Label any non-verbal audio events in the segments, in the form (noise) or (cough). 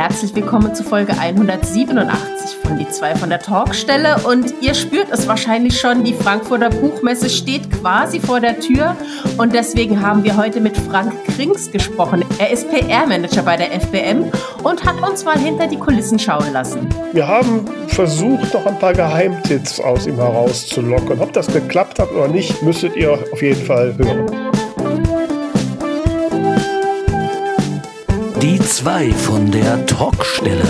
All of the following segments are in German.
herzlich willkommen zu Folge 187 von Die zwei von der Talkstelle. Und ihr spürt es wahrscheinlich schon, die Frankfurter Buchmesse steht quasi vor der Tür. Und deswegen haben wir heute mit Frank Krings gesprochen. Er ist PR-Manager bei der FBM und hat uns mal hinter die Kulissen schauen lassen. Wir haben versucht, noch ein paar Geheimtipps aus ihm herauszulocken. Ob das geklappt hat oder nicht, müsstet ihr auf jeden Fall hören. Die zwei von der Talkstelle.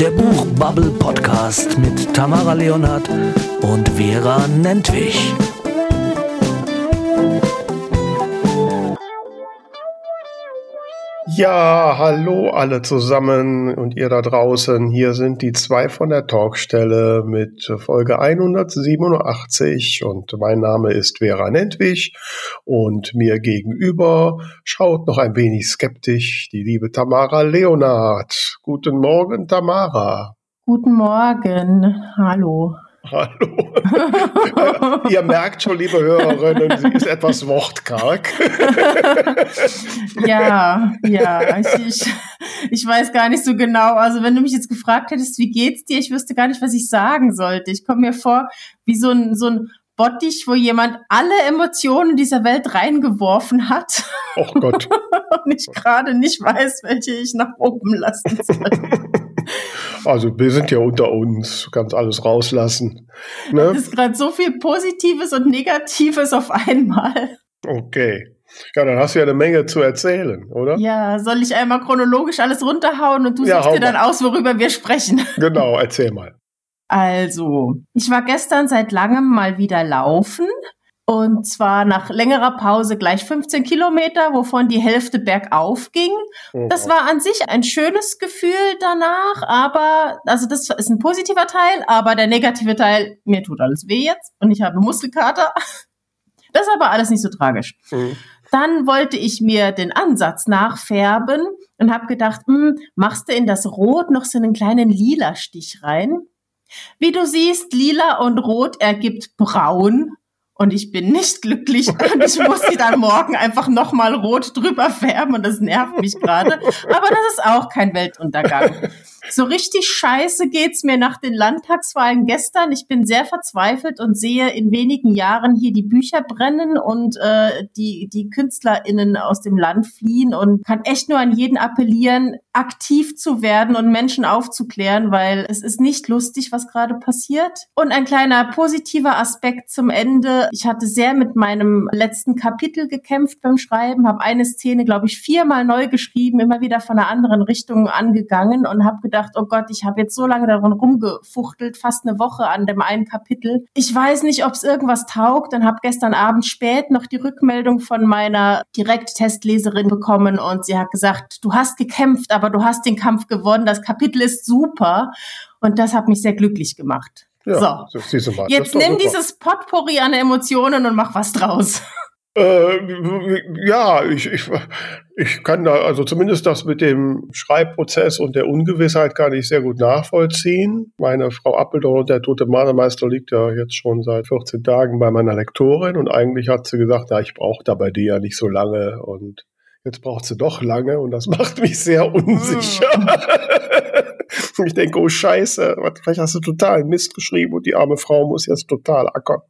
Der Buchbubble Podcast mit Tamara Leonhardt und Vera Nentwich. Ja, hallo alle zusammen und ihr da draußen. Hier sind die zwei von der Talkstelle mit Folge 187 und mein Name ist Vera Nentwich und mir gegenüber schaut noch ein wenig skeptisch die liebe Tamara Leonard. Guten Morgen, Tamara. Guten Morgen. Hallo. Hallo. (laughs) Ihr merkt schon, liebe Hörerinnen, sie ist etwas wortkarg. ja, ja. Ich, ich, ich, weiß gar nicht so genau. Also, wenn du mich jetzt gefragt hättest, wie geht's dir, ich wüsste gar nicht, was ich sagen sollte. Ich komme mir vor wie so ein, so ein Bottich, wo jemand alle Emotionen dieser Welt reingeworfen hat. Oh Gott. (laughs) Und ich gerade nicht weiß, welche ich nach oben lassen soll. (laughs) Also wir sind ja unter uns, kannst alles rauslassen. Ne? Das ist gerade so viel Positives und Negatives auf einmal. Okay. Ja, dann hast du ja eine Menge zu erzählen, oder? Ja, soll ich einmal chronologisch alles runterhauen und du ja, suchst dir dann aus, worüber wir sprechen? (laughs) Genau, erzähl mal. Also, ich war gestern seit langem mal wieder laufen und zwar nach längerer Pause gleich 15 Kilometer, wovon die Hälfte bergauf ging. Mhm. Das war an sich ein schönes Gefühl danach, aber, also das ist ein positiver Teil, aber der negative Teil, mir tut alles weh jetzt und ich habe Muskelkater. (laughs) Das ist aber alles nicht so tragisch. Mhm. Dann wollte ich mir den Ansatz nachfärben und habe gedacht, hm, machst du in das Rot noch so einen kleinen lila Stich rein? Wie du siehst, lila und rot ergibt braun und ich bin nicht glücklich (laughs) und ich muss sie dann morgen einfach nochmal rot drüber färben und das nervt mich gerade. Aber das ist auch kein Weltuntergang. (laughs) So richtig scheiße geht's mir nach den Landtagswahlen gestern. Ich bin sehr verzweifelt und sehe in wenigen Jahren hier die Bücher brennen und äh, die, die KünstlerInnen aus dem Land fliehen und kann echt nur an jeden appellieren, aktiv zu werden und Menschen aufzuklären, weil es ist nicht lustig, was gerade passiert. Und ein kleiner positiver Aspekt zum Ende. Ich hatte sehr mit meinem letzten Kapitel gekämpft beim Schreiben, habe eine Szene, glaube ich, viermal neu geschrieben, immer wieder von einer anderen Richtung angegangen und habe gedacht, oh Gott, ich habe jetzt so lange daran rumgefuchtelt, fast eine Woche an dem einen Kapitel. Ich weiß nicht, ob es irgendwas taugt und habe gestern Abend spät noch die Rückmeldung von meiner Direkttestleserin bekommen und sie hat gesagt, du hast gekämpft, aber du hast den Kampf gewonnen. Das Kapitel ist super und das hat mich sehr glücklich gemacht. Ja, so, jetzt nimm dieses Potpourri an Emotionen und mach was draus. Äh, ja, ich, ich, ich kann da, also zumindest das mit dem Schreibprozess und der Ungewissheit kann ich sehr gut nachvollziehen. Meine Frau Appeldorf, der tote Malermeister, liegt ja jetzt schon seit 14 Tagen bei meiner Lektorin und eigentlich hat sie gesagt, ja, ich brauche da bei dir ja nicht so lange und jetzt braucht sie doch lange und das (laughs) macht mich sehr unsicher. Hm. (laughs) ich denke, oh Scheiße, vielleicht hast du total Mist geschrieben und die arme Frau muss jetzt total ackern.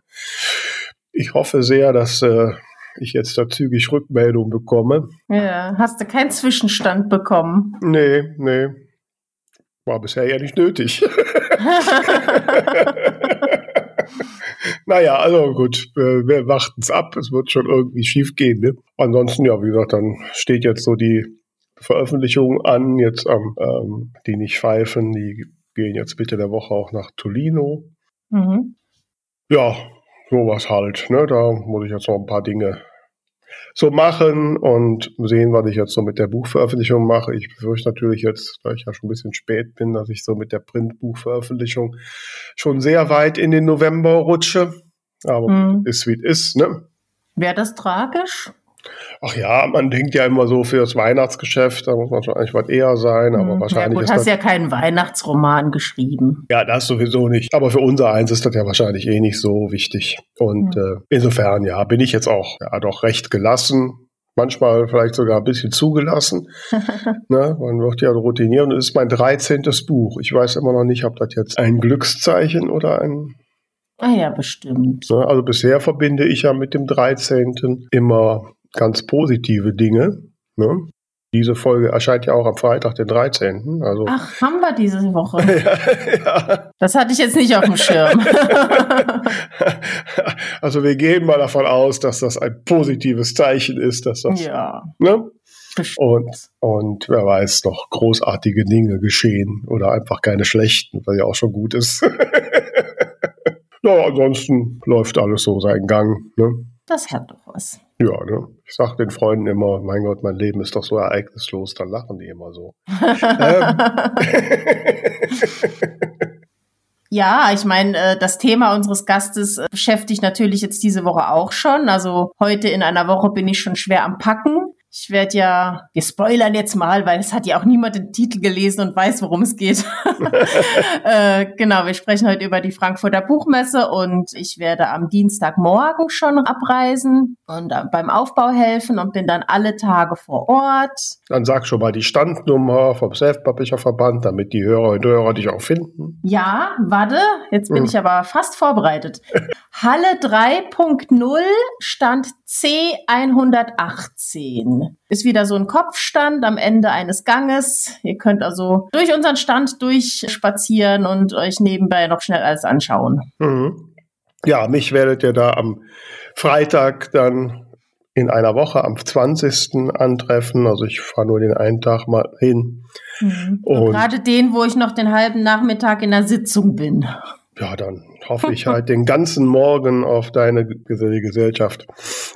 Ich hoffe sehr, dass äh, ich jetzt da zügig Rückmeldung bekomme. Ja, hast du keinen Zwischenstand bekommen? Nee, nee. War bisher ja nicht nötig. (laughs) naja, also gut, wir warten es ab. Es wird schon irgendwie schief gehen. Ne? Ansonsten, ja, wie gesagt, dann steht jetzt so die Veröffentlichung an. Jetzt am ähm, Die nicht pfeifen, die gehen jetzt Mitte der Woche auch nach Tolino. Mhm. Ja, sowas halt. Ne? Da muss ich jetzt noch ein paar Dinge so machen und sehen, was ich jetzt so mit der Buchveröffentlichung mache. Ich befürchte natürlich jetzt, da ich ja schon ein bisschen spät bin, dass ich so mit der Printbuchveröffentlichung schon sehr weit in den November rutsche. Aber mhm. ist wie es ist, ne? Wäre das tragisch? Ach ja, man denkt ja immer so für das Weihnachtsgeschäft, da muss man schon eigentlich was eher sein, aber hm. wahrscheinlich. Ja, gut, hast ja keinen Weihnachtsroman geschrieben. Ja, das sowieso nicht. Aber für unser eins ist das ja wahrscheinlich eh nicht so wichtig. Und hm. äh, insofern, ja, bin ich jetzt auch ja, doch recht gelassen. manchmal vielleicht sogar ein bisschen zugelassen. (laughs) ne? Man wird ja routiniert und es ist mein 13. Buch. Ich weiß immer noch nicht, ob das jetzt ein Glückszeichen oder ein. Ah ja, bestimmt. Ne? Also bisher verbinde ich ja mit dem 13. immer ganz positive Dinge. Ne? Diese Folge erscheint ja auch am Freitag, den 13. Also Ach, haben wir diese Woche? (laughs) ja, ja. Das hatte ich jetzt nicht auf dem Schirm. (laughs) also wir gehen mal davon aus, dass das ein positives Zeichen ist, dass das. Ja. Ne? Und, und wer weiß, noch großartige Dinge geschehen oder einfach keine schlechten, was ja auch schon gut ist. (laughs) ja, ansonsten läuft alles so seinen Gang. Ne? Das hat doch was. Ja, ne? Ich sag den Freunden immer, mein Gott, mein Leben ist doch so ereignislos, dann lachen die immer so. (laughs) ähm. Ja, ich meine, äh, das Thema unseres Gastes äh, beschäftigt natürlich jetzt diese Woche auch schon. Also heute in einer Woche bin ich schon schwer am Packen. Ich werde ja, wir spoilern jetzt mal, weil es hat ja auch niemand den Titel gelesen und weiß, worum es geht. (laughs) (laughs) äh, genau, wir sprechen heute über die Frankfurter Buchmesse und ich werde am Dienstagmorgen schon abreisen und beim Aufbau helfen und bin dann alle Tage vor Ort. Dann sag schon mal die Standnummer vom Self-Publisher-Verband, damit die Hörer und Hörer dich auch finden. Ja, warte, jetzt bin hm. ich aber fast vorbereitet. Halle 3.0, Stand C118 ist wieder so ein Kopfstand am Ende eines Ganges. Ihr könnt also durch unseren Stand durchspazieren und euch nebenbei noch schnell alles anschauen. Mhm. Ja, mich werdet ihr da am Freitag dann in einer Woche am 20. antreffen. Also ich fahre nur den einen Tag mal hin. Mhm. Gerade den, wo ich noch den halben Nachmittag in der Sitzung bin. Ja, dann hoffe ich halt den ganzen Morgen auf deine Gesellschaft.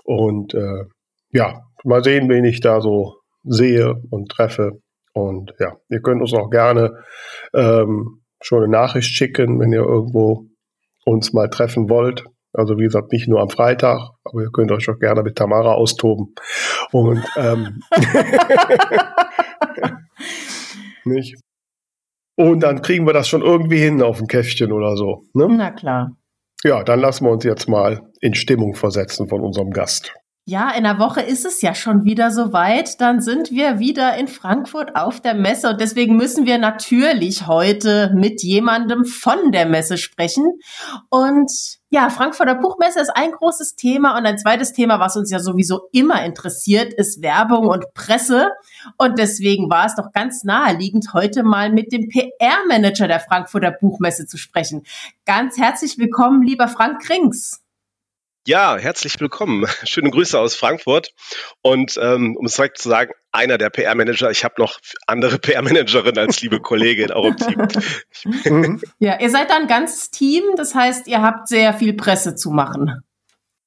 Und äh, ja, mal sehen, wen ich da so sehe und treffe. Und ja, ihr könnt uns auch gerne ähm, schon eine Nachricht schicken, wenn ihr irgendwo uns mal treffen wollt. Also wie gesagt, nicht nur am Freitag, aber ihr könnt euch auch gerne mit Tamara austoben. Und ähm, (laughs) nicht? Und dann kriegen wir das schon irgendwie hin auf ein Käffchen oder so. Ne? Na klar. Ja, dann lassen wir uns jetzt mal in Stimmung versetzen von unserem Gast. Ja, in der Woche ist es ja schon wieder soweit. Dann sind wir wieder in Frankfurt auf der Messe und deswegen müssen wir natürlich heute mit jemandem von der Messe sprechen. Und ja, Frankfurter Buchmesse ist ein großes Thema und ein zweites Thema, was uns ja sowieso immer interessiert, ist Werbung und Presse. Und deswegen war es doch ganz naheliegend, heute mal mit dem PR-Manager der Frankfurter Buchmesse zu sprechen. Ganz herzlich willkommen, lieber Frank Krings. Ja, herzlich willkommen. (laughs) Schöne Grüße aus Frankfurt. Und ähm, um es direkt zu sagen, einer der PR-Manager. Ich habe noch andere (laughs) PR-Managerinnen als liebe Kollegin auch im Team. Mhm. (laughs) ja, ihr seid da ein ganzes Team. Das heißt, ihr habt sehr viel Presse zu machen.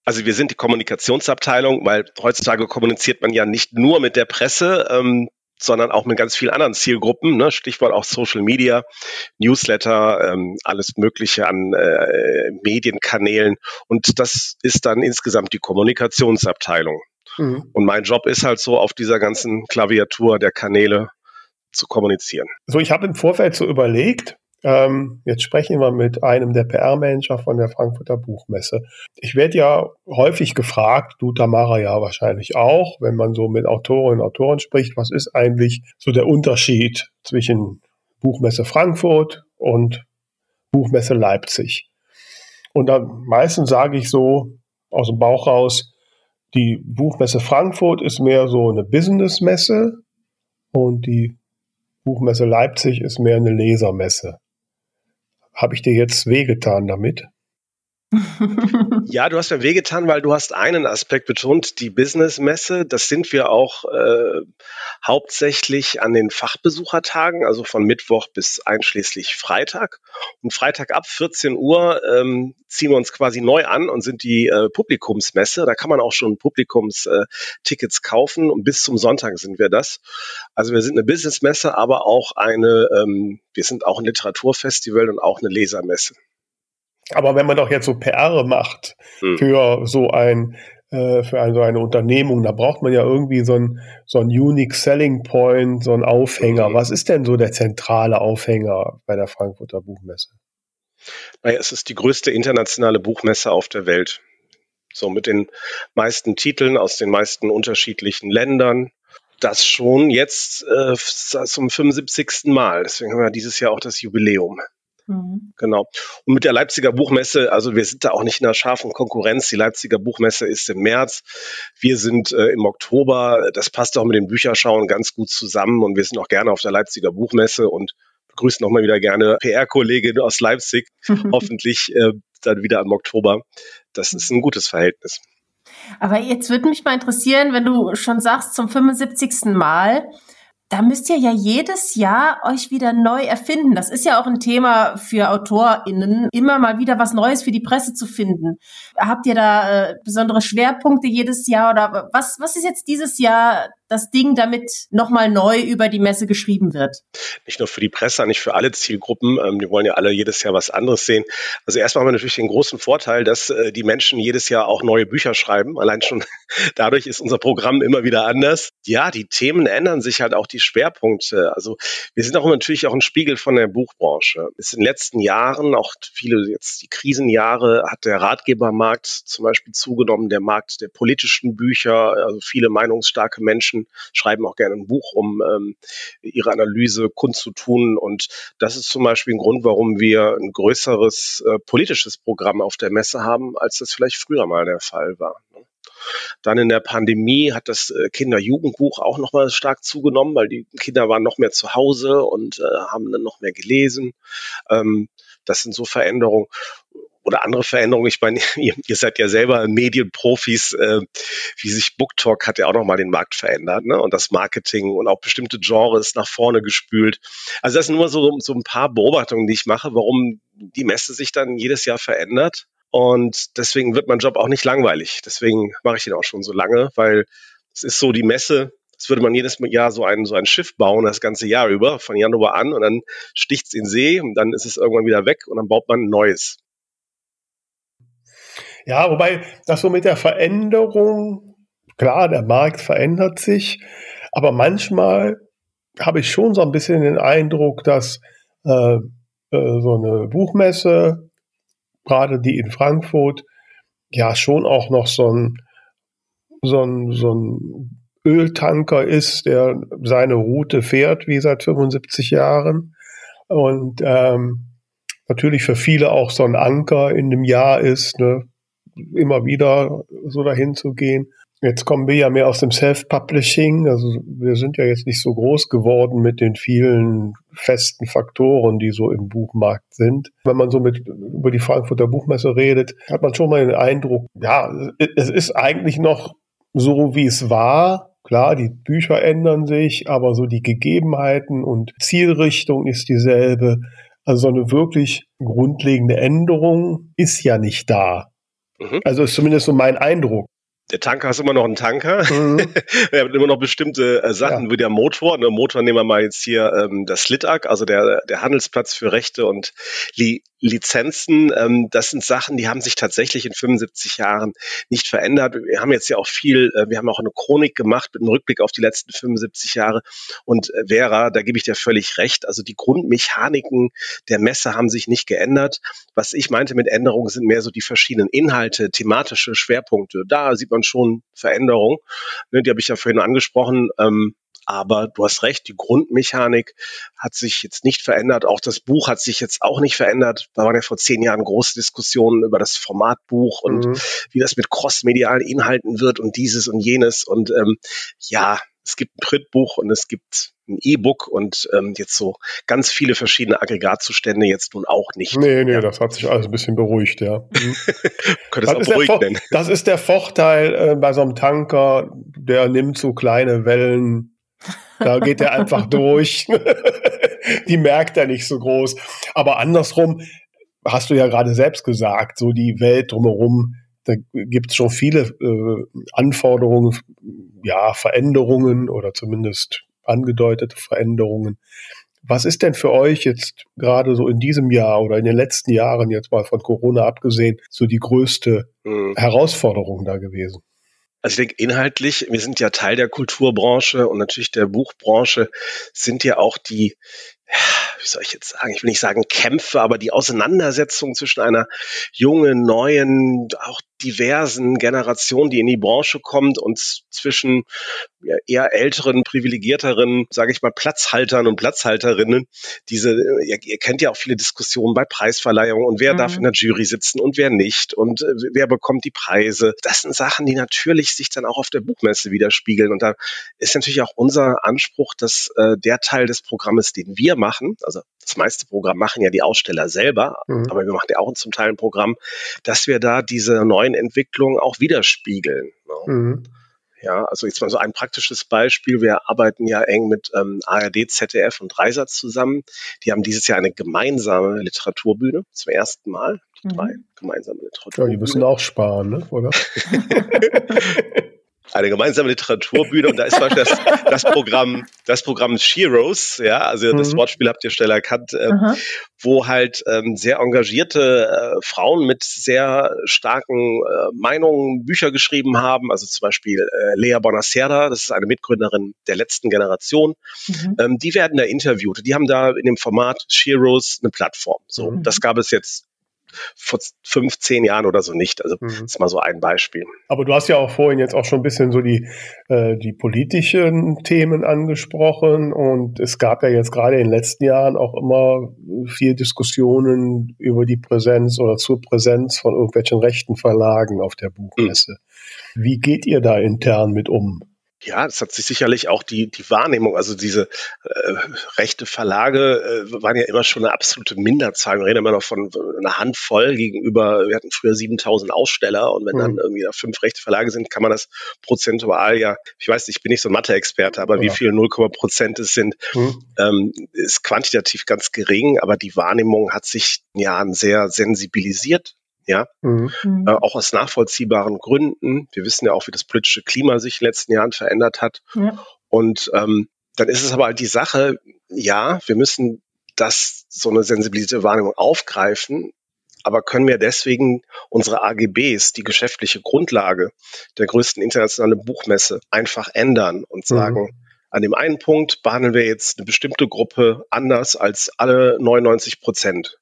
Also wir sind die Kommunikationsabteilung, weil heutzutage kommuniziert man ja nicht nur mit der Presse. Ähm, sondern auch mit ganz vielen anderen Zielgruppen. Ne? Stichwort auch Social Media, Newsletter, ähm, alles Mögliche an äh, Medienkanälen. Und das ist dann insgesamt die Kommunikationsabteilung. Mhm. Und mein Job ist halt so, auf dieser ganzen Klaviatur der Kanäle zu kommunizieren. So, ich habe im Vorfeld so überlegt, ähm, jetzt sprechen wir mit einem der PR-Manager von der Frankfurter Buchmesse. Ich werde ja häufig gefragt, du Tamara ja wahrscheinlich auch, wenn man so mit Autorinnen und Autoren spricht, was ist eigentlich so der Unterschied zwischen Buchmesse Frankfurt und Buchmesse Leipzig? Und dann meistens sage ich so aus dem Bauch raus, die Buchmesse Frankfurt ist mehr so eine Businessmesse und die Buchmesse Leipzig ist mehr eine Lesermesse. Habe ich dir jetzt wehgetan damit? Ja, du hast mir wehgetan, weil du hast einen Aspekt betont, die Business-Messe. Das sind wir auch äh, hauptsächlich an den Fachbesuchertagen, also von Mittwoch bis einschließlich Freitag. Und Freitag ab 14 Uhr ähm, ziehen wir uns quasi neu an und sind die äh, Publikumsmesse. Da kann man auch schon Publikumstickets äh, kaufen und bis zum Sonntag sind wir das. Also wir sind eine Business-Messe, aber auch eine, ähm, wir sind auch ein Literaturfestival und auch eine Lesermesse. Aber wenn man doch jetzt so PR macht hm. für so ein äh, für ein, so eine Unternehmung, da braucht man ja irgendwie so ein, so ein Unique Selling Point, so ein Aufhänger. Mhm. Was ist denn so der zentrale Aufhänger bei der Frankfurter Buchmesse? Naja, es ist die größte internationale Buchmesse auf der Welt. So mit den meisten Titeln aus den meisten unterschiedlichen Ländern. Das schon jetzt äh, zum 75. Mal. Deswegen haben wir dieses Jahr auch das Jubiläum. Mhm. Genau. Und mit der Leipziger Buchmesse, also wir sind da auch nicht in einer scharfen Konkurrenz. Die Leipziger Buchmesse ist im März. Wir sind äh, im Oktober. Das passt auch mit den Bücherschauen ganz gut zusammen. Und wir sind auch gerne auf der Leipziger Buchmesse und begrüßen nochmal wieder gerne PR-Kollegin aus Leipzig. (laughs) Hoffentlich äh, dann wieder im Oktober. Das ist ein gutes Verhältnis. Aber jetzt würde mich mal interessieren, wenn du schon sagst, zum 75. Mal, da müsst ihr ja jedes Jahr euch wieder neu erfinden. Das ist ja auch ein Thema für AutorInnen, immer mal wieder was Neues für die Presse zu finden. Habt ihr da äh, besondere Schwerpunkte jedes Jahr oder was, was ist jetzt dieses Jahr das Ding, damit nochmal neu über die Messe geschrieben wird? Nicht nur für die Presse, nicht für alle Zielgruppen. Ähm, die wollen ja alle jedes Jahr was anderes sehen. Also erstmal haben wir natürlich den großen Vorteil, dass äh, die Menschen jedes Jahr auch neue Bücher schreiben. Allein schon (laughs) dadurch ist unser Programm immer wieder anders. Ja, die Themen ändern sich halt auch die Schwerpunkte. Also wir sind auch natürlich auch ein Spiegel von der Buchbranche. Es in den letzten Jahren, auch viele jetzt die Krisenjahre, hat der Ratgebermarkt zum Beispiel zugenommen, der Markt der politischen Bücher, also viele meinungsstarke Menschen schreiben auch gerne ein Buch, um ähm, ihre Analyse kundzutun. Und das ist zum Beispiel ein Grund, warum wir ein größeres äh, politisches Programm auf der Messe haben, als das vielleicht früher mal der Fall war. Ne? Dann in der Pandemie hat das äh, Kinder-Jugendbuch auch nochmal stark zugenommen, weil die Kinder waren noch mehr zu Hause und äh, haben dann noch mehr gelesen. Ähm, das sind so Veränderungen oder andere Veränderungen. Ich meine, (laughs) ihr, ihr seid ja selber Medienprofis, äh, wie sich BookTalk hat ja auch nochmal den Markt verändert, ne? Und das Marketing und auch bestimmte Genres nach vorne gespült. Also das sind nur so, so ein paar Beobachtungen, die ich mache, warum die Messe sich dann jedes Jahr verändert. Und deswegen wird mein Job auch nicht langweilig. Deswegen mache ich den auch schon so lange, weil es ist so die Messe, das würde man jedes Jahr so ein, so ein Schiff bauen, das ganze Jahr über, von Januar an, und dann sticht es in See und dann ist es irgendwann wieder weg und dann baut man ein neues. Ja, wobei das so mit der Veränderung, klar, der Markt verändert sich, aber manchmal habe ich schon so ein bisschen den Eindruck, dass äh, äh, so eine Buchmesse, gerade die in Frankfurt, ja schon auch noch so ein, so ein, so ein Öltanker ist, der seine Route fährt, wie seit 75 Jahren. Und ähm, natürlich für viele auch so ein Anker in dem Jahr ist. Ne? Immer wieder so dahin zu gehen. Jetzt kommen wir ja mehr aus dem Self-Publishing. Also wir sind ja jetzt nicht so groß geworden mit den vielen festen Faktoren, die so im Buchmarkt sind. Wenn man so mit über die Frankfurter Buchmesse redet, hat man schon mal den Eindruck, ja, es ist eigentlich noch so, wie es war. Klar, die Bücher ändern sich, aber so die Gegebenheiten und Zielrichtung ist dieselbe. Also so eine wirklich grundlegende Änderung ist ja nicht da. Mhm. Also ist zumindest so mein Eindruck der Tanker ist immer noch ein Tanker. Mhm. (laughs) wir haben immer noch bestimmte äh, Sachen ja. wie der Motor. Der Motor nehmen wir mal jetzt hier ähm, das LITAG, also der, der Handelsplatz für Rechte und Li Lizenzen. Ähm, das sind Sachen, die haben sich tatsächlich in 75 Jahren nicht verändert. Wir haben jetzt ja auch viel, äh, wir haben auch eine Chronik gemacht mit einem Rückblick auf die letzten 75 Jahre. Und äh, Vera, da gebe ich dir völlig recht. Also die Grundmechaniken der Messe haben sich nicht geändert. Was ich meinte mit Änderungen sind mehr so die verschiedenen Inhalte, thematische Schwerpunkte. Da sieht man schon Veränderung. Ne, die habe ich ja vorhin angesprochen. Ähm, aber du hast recht, die Grundmechanik hat sich jetzt nicht verändert. Auch das Buch hat sich jetzt auch nicht verändert. Da waren ja vor zehn Jahren große Diskussionen über das Formatbuch und mhm. wie das mit crossmedialen Inhalten wird und dieses und jenes. Und ähm, ja, es gibt ein Printbuch und es gibt ein E-Book und ähm, jetzt so ganz viele verschiedene Aggregatzustände jetzt nun auch nicht. Nee, nee, ja. das hat sich alles ein bisschen beruhigt, ja. Mhm. (laughs) Könnte es auch beruhigt nennen. Das ist der Vorteil äh, bei so einem Tanker, der nimmt so kleine Wellen, da geht er einfach durch. (laughs) die merkt er nicht so groß. Aber andersrum, hast du ja gerade selbst gesagt, so die Welt drumherum, da gibt es schon viele äh, Anforderungen, ja, Veränderungen oder zumindest angedeutete Veränderungen. Was ist denn für euch jetzt gerade so in diesem Jahr oder in den letzten Jahren, jetzt mal von Corona abgesehen, so die größte mhm. Herausforderung da gewesen? Also ich denke, inhaltlich, wir sind ja Teil der Kulturbranche und natürlich der Buchbranche, sind ja auch die, wie soll ich jetzt sagen, ich will nicht sagen Kämpfe, aber die Auseinandersetzung zwischen einer jungen, neuen, auch diversen Generation, die in die Branche kommt und zwischen eher älteren, privilegierteren, sage ich mal, Platzhaltern und Platzhalterinnen. Diese, ihr, ihr, kennt ja auch viele Diskussionen bei Preisverleihungen und wer mhm. darf in der Jury sitzen und wer nicht und äh, wer bekommt die Preise. Das sind Sachen, die natürlich sich dann auch auf der Buchmesse widerspiegeln. Und da ist natürlich auch unser Anspruch, dass äh, der Teil des Programmes, den wir machen, also das meiste Programm machen ja die Aussteller selber, mhm. aber wir machen ja auch zum Teil ein Programm, dass wir da diese neuen Entwicklungen auch widerspiegeln. Ne? Mhm. Ja, also jetzt mal so ein praktisches Beispiel. Wir arbeiten ja eng mit ähm, ARD, ZDF und Dreisatz zusammen. Die haben dieses Jahr eine gemeinsame Literaturbühne zum ersten Mal. Die mhm. drei gemeinsame Literaturbühne. Ja, die müssen auch sparen, ne? oder? (laughs) (laughs) eine gemeinsame Literaturbühne und da ist zum Beispiel das, das Programm, das Programm Sheroes, ja, also mhm. das Wortspiel habt ihr schnell erkannt, äh, wo halt ähm, sehr engagierte äh, Frauen mit sehr starken äh, Meinungen Bücher geschrieben haben, also zum Beispiel äh, Lea Bonacera, das ist eine Mitgründerin der letzten Generation, mhm. ähm, die werden da interviewt, die haben da in dem Format Sheroes eine Plattform, so, mhm. das gab es jetzt vor 15 Jahren oder so nicht. Also mhm. das ist mal so ein Beispiel. Aber du hast ja auch vorhin jetzt auch schon ein bisschen so die, äh, die politischen Themen angesprochen und es gab ja jetzt gerade in den letzten Jahren auch immer viel Diskussionen über die Präsenz oder zur Präsenz von irgendwelchen rechten Verlagen auf der Buchmesse. Mhm. Wie geht ihr da intern mit um? Ja, das hat sich sicherlich auch die, die Wahrnehmung, also diese äh, rechte Verlage äh, waren ja immer schon eine absolute Minderzahl. Wir reden immer noch von einer Handvoll gegenüber, wir hatten früher 7000 Aussteller und wenn mhm. dann irgendwie fünf rechte Verlage sind, kann man das prozentual ja, ich weiß nicht, ich bin nicht so ein Mathe-Experte, aber ja. wie viel 0, Prozent es sind, mhm. ähm, ist quantitativ ganz gering, aber die Wahrnehmung hat sich in Jahren sehr sensibilisiert ja, mhm. mhm. äh, auch aus nachvollziehbaren Gründen. Wir wissen ja auch, wie das politische Klima sich in den letzten Jahren verändert hat. Ja. Und ähm, dann ist es aber halt die Sache, ja, wir müssen das, so eine sensibilisierte Wahrnehmung aufgreifen, aber können wir deswegen unsere AGBs, die geschäftliche Grundlage der größten internationalen Buchmesse, einfach ändern und mhm. sagen, mhm. an dem einen Punkt behandeln wir jetzt eine bestimmte Gruppe anders als alle 99 Prozent.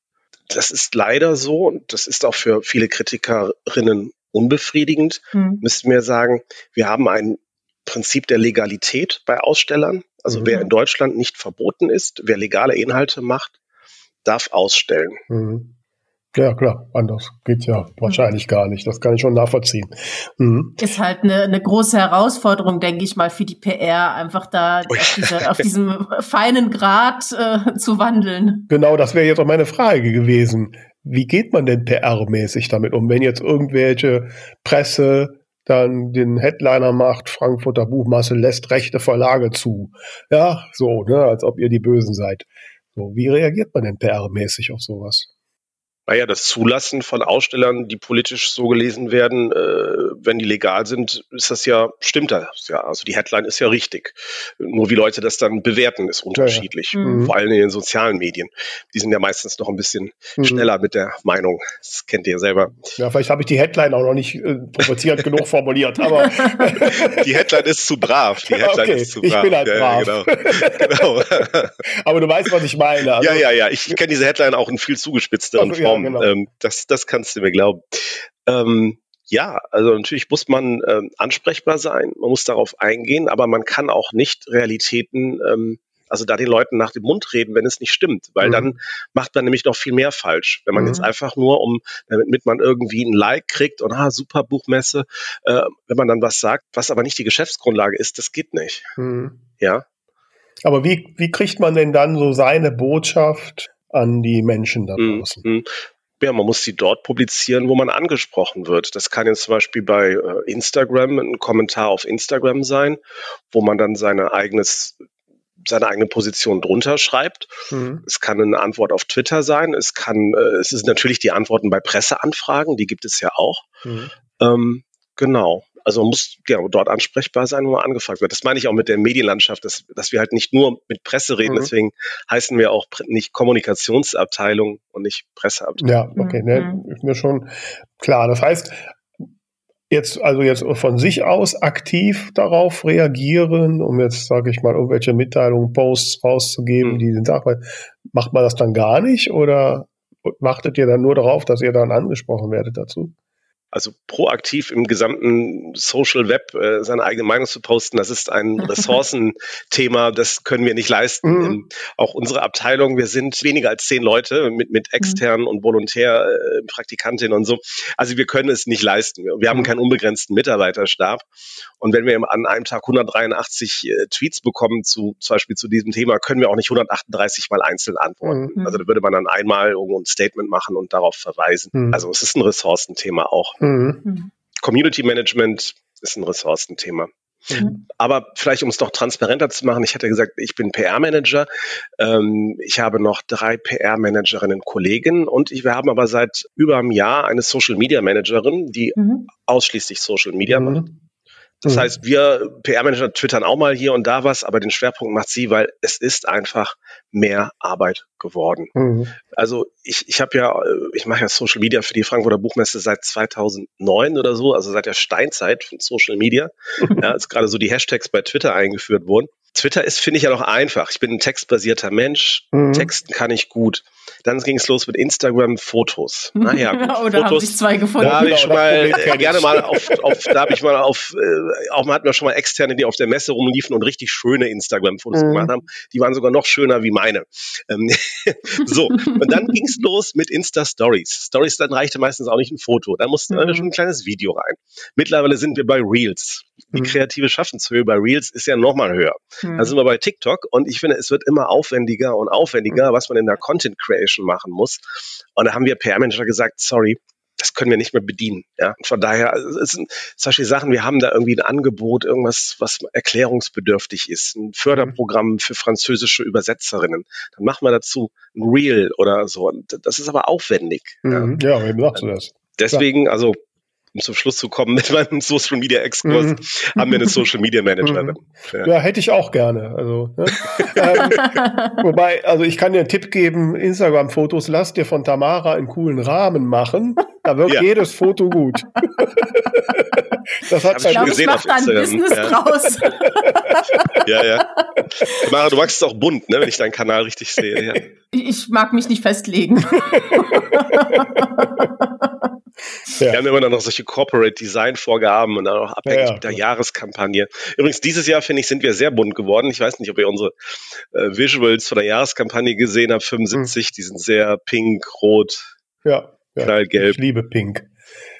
Das ist leider so und das ist auch für viele Kritikerinnen unbefriedigend. Hm. Müssten wir sagen, wir haben ein Prinzip der Legalität bei Ausstellern. Also mhm. wer in Deutschland nicht verboten ist, wer legale Inhalte macht, darf ausstellen. Mhm. Ja, klar, anders geht ja wahrscheinlich gar nicht. Das kann ich schon nachvollziehen. Mhm. Ist halt eine, eine große Herausforderung, denke ich mal, für die PR, einfach da oh auf, diese, auf diesem feinen Grad äh, zu wandeln. Genau, das wäre jetzt auch meine Frage gewesen. Wie geht man denn PR-mäßig damit um, wenn jetzt irgendwelche Presse dann den Headliner macht, Frankfurter Buchmasse lässt rechte Verlage zu. Ja, so, ne, als ob ihr die Bösen seid. So, wie reagiert man denn PR-mäßig auf sowas? Naja, das Zulassen von Ausstellern, die politisch so gelesen werden, äh, wenn die legal sind, ist das ja, stimmt das ja. Also die Headline ist ja richtig. Nur wie Leute das dann bewerten, ist unterschiedlich. Ja, ja. Mhm. Vor allem in den sozialen Medien. Die sind ja meistens noch ein bisschen mhm. schneller mit der Meinung. Das kennt ihr selber. Ja, vielleicht habe ich die Headline auch noch nicht äh, provozierend genug formuliert, aber. (laughs) die Headline ist zu brav. Die Headline okay, ist zu brav. Ich bin halt brav. Ja, genau. (laughs) genau. (laughs) aber du weißt, was ich meine. Also, ja, ja, ja. Ich kenne diese Headline auch in viel zugespitzteren Form Form. Genau. Ähm, das, das kannst du mir glauben. Ähm, ja, also natürlich muss man ähm, ansprechbar sein, man muss darauf eingehen, aber man kann auch nicht Realitäten, ähm, also da den Leuten nach dem Mund reden, wenn es nicht stimmt, weil mhm. dann macht man nämlich noch viel mehr falsch. Wenn man mhm. jetzt einfach nur, um, damit man irgendwie ein Like kriegt und ah, super Buchmesse, äh, wenn man dann was sagt, was aber nicht die Geschäftsgrundlage ist, das geht nicht. Mhm. Ja. Aber wie, wie kriegt man denn dann so seine Botschaft an die Menschen da mhm, draußen. Mhm. Ja, man muss sie dort publizieren, wo man angesprochen wird. Das kann jetzt zum Beispiel bei äh, Instagram ein Kommentar auf Instagram sein, wo man dann seine eigenes seine eigene Position drunter schreibt. Mhm. Es kann eine Antwort auf Twitter sein. Es kann, äh, es ist natürlich die Antworten bei Presseanfragen, die gibt es ja auch. Mhm. Ähm, genau. Also man muss ja, dort ansprechbar sein, wo man angefragt wird. Das meine ich auch mit der Medienlandschaft, dass, dass wir halt nicht nur mit Presse reden, mhm. deswegen heißen wir auch nicht Kommunikationsabteilung und nicht Presseabteilung. Ja, okay, ne, mhm. ist mir schon klar. Das heißt, jetzt also jetzt von sich aus aktiv darauf reagieren, um jetzt, sage ich mal, irgendwelche Mitteilungen, Posts rauszugeben, mhm. die den Tag macht man das dann gar nicht oder wartet ihr dann nur darauf, dass ihr dann angesprochen werdet dazu? Also proaktiv im gesamten Social Web äh, seine eigene Meinung zu posten, das ist ein (laughs) Ressourcenthema, das können wir nicht leisten. Mhm. Ähm, auch unsere Abteilung, wir sind weniger als zehn Leute mit, mit externen mhm. und Volontär, äh, Praktikantinnen und so. Also wir können es nicht leisten. Wir haben mhm. keinen unbegrenzten Mitarbeiterstab. Und wenn wir an einem Tag 183 äh, Tweets bekommen zu zum Beispiel zu diesem Thema, können wir auch nicht 138 mal einzeln antworten. Mhm. Also da würde man dann einmal irgendwo ein Statement machen und darauf verweisen. Mhm. Also es ist ein Ressourcenthema auch. Mhm. Community Management ist ein Ressourcenthema. Mhm. Aber vielleicht, um es noch transparenter zu machen, ich hatte gesagt, ich bin PR-Manager. Ähm, ich habe noch drei PR-Managerinnen Kollegen und ich, wir haben aber seit über einem Jahr eine Social-Media-Managerin, die mhm. ausschließlich Social Media mhm. macht. Das mhm. heißt, wir PR-Manager twittern auch mal hier und da was, aber den Schwerpunkt macht sie, weil es ist einfach mehr Arbeit geworden. Mhm. Also ich, ich habe ja, äh, ich mache ja Social Media für die Frankfurter Buchmesse seit 2009 oder so, also seit der Steinzeit von Social Media, (laughs) ja, als gerade so die Hashtags bei Twitter eingeführt wurden. Twitter ist, finde ich ja noch einfach. Ich bin ein textbasierter Mensch. Mhm. Texten kann ich gut. Dann ging es los mit Instagram-Fotos. Naja, (laughs) gut, Oder Fotos, haben sich zwei gefunden. Da habe ich schon mal äh, gerne mal auf, auf da habe ich mal auf, äh, auch mal hatten wir schon mal externe, die auf der Messe rumliefen und richtig schöne Instagram-Fotos mhm. gemacht haben. Die waren sogar noch schöner wie meine. Ähm, (laughs) so, und dann (laughs) ging es los mit Insta-Stories. Stories, dann reichte meistens auch nicht ein Foto. Da musste mhm. schon ein kleines Video rein. Mittlerweile sind wir bei Reels. Die mhm. kreative Schaffenshöhe bei Reels ist ja nochmal höher. Mhm. Da sind wir bei TikTok und ich finde, es wird immer aufwendiger und aufwendiger, mhm. was man in der Content Creation machen muss. Und da haben wir PR-Manager gesagt, sorry, das können wir nicht mehr bedienen. Ja? Und von daher, also es sind zum Beispiel Sachen, wir haben da irgendwie ein Angebot, irgendwas, was erklärungsbedürftig ist, ein Förderprogramm für französische Übersetzerinnen. Dann machen wir dazu ein Reel oder so. Und das ist aber aufwendig. Mhm. Ja, ja, wie sagst du das? Deswegen, also um zum Schluss zu kommen (laughs) mit meinem Social Media Exkurs, mhm. haben wir eine Social Media Managerin. Mhm. Ja. ja. hätte ich auch gerne. Also, ne? ähm, (laughs) wobei, also ich kann dir einen Tipp geben: Instagram-Fotos lass dir von Tamara in coolen Rahmen machen. Da wirkt ja. jedes Foto gut. (laughs) das hat ich glaube, gesehen ich mache da ein Business ja. draus. (laughs) ja, ja. Tamara, du magst es auch bunt, ne, wenn ich deinen Kanal richtig sehe. Ja. Ich mag mich nicht festlegen. Ja. Wir haben immer noch solche Corporate Design Vorgaben und dann auch abhängig ja, mit der Jahreskampagne. Übrigens, dieses Jahr, finde ich, sind wir sehr bunt geworden. Ich weiß nicht, ob ihr unsere äh, Visuals von der Jahreskampagne gesehen habt, 75, hm. die sind sehr pink, rot, ja, knallgelb. Ich liebe pink.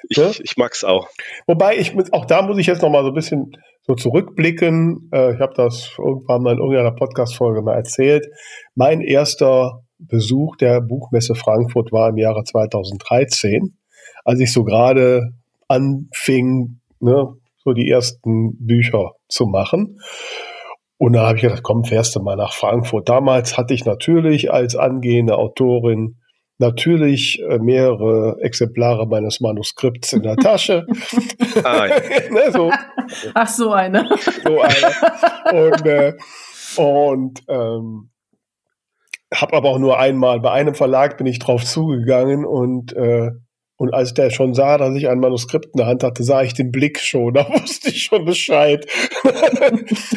Ich, ja? ich mag's auch. Wobei, ich auch da muss ich jetzt noch mal so ein bisschen so zurückblicken. Äh, ich habe das irgendwann mal in irgendeiner Podcast-Folge mal erzählt. Mein erster Besuch der Buchmesse Frankfurt war im Jahre 2013 als ich so gerade anfing, ne, so die ersten Bücher zu machen. Und da habe ich gedacht, komm, fährst du mal nach Frankfurt. Damals hatte ich natürlich als angehende Autorin natürlich äh, mehrere Exemplare meines Manuskripts in der Tasche. (laughs) ah, ja. (laughs) ne, so. Ach, so eine. So eine. Und, äh, und ähm, habe aber auch nur einmal, bei einem Verlag bin ich drauf zugegangen und äh, und als der schon sah, dass ich ein Manuskript in der Hand hatte, sah ich den Blick schon. Da (laughs) wusste ich schon Bescheid.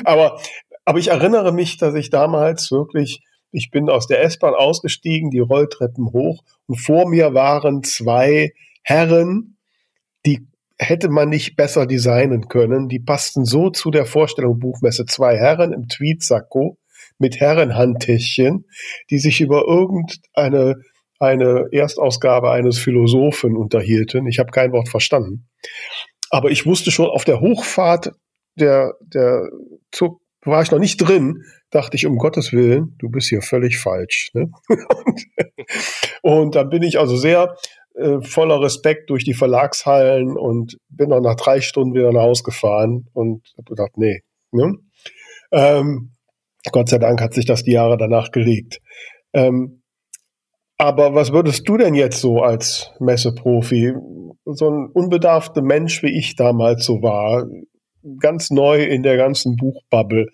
aber, aber ich erinnere mich, dass ich damals wirklich, ich bin aus der S-Bahn ausgestiegen, die Rolltreppen hoch und vor mir waren zwei Herren, die hätte man nicht besser designen können. Die passten so zu der Vorstellung Buchmesse. Zwei Herren im Tweetsacko mit Herrenhandtäschchen, die sich über irgendeine eine Erstausgabe eines Philosophen unterhielten. Ich habe kein Wort verstanden. Aber ich wusste schon auf der Hochfahrt der, der Zug war ich noch nicht drin, dachte ich, um Gottes Willen, du bist hier völlig falsch. Ne? und, (laughs) und dann bin ich also sehr äh, voller Respekt durch die Verlagshallen und bin dann nach drei Stunden wieder nach Hause gefahren und habe gedacht, nee. Ne? Ähm, Gott sei Dank hat sich das die Jahre danach gelegt. Ähm, aber was würdest du denn jetzt so als Messeprofi, so ein unbedarfter Mensch wie ich damals so war, ganz neu in der ganzen Buchbubble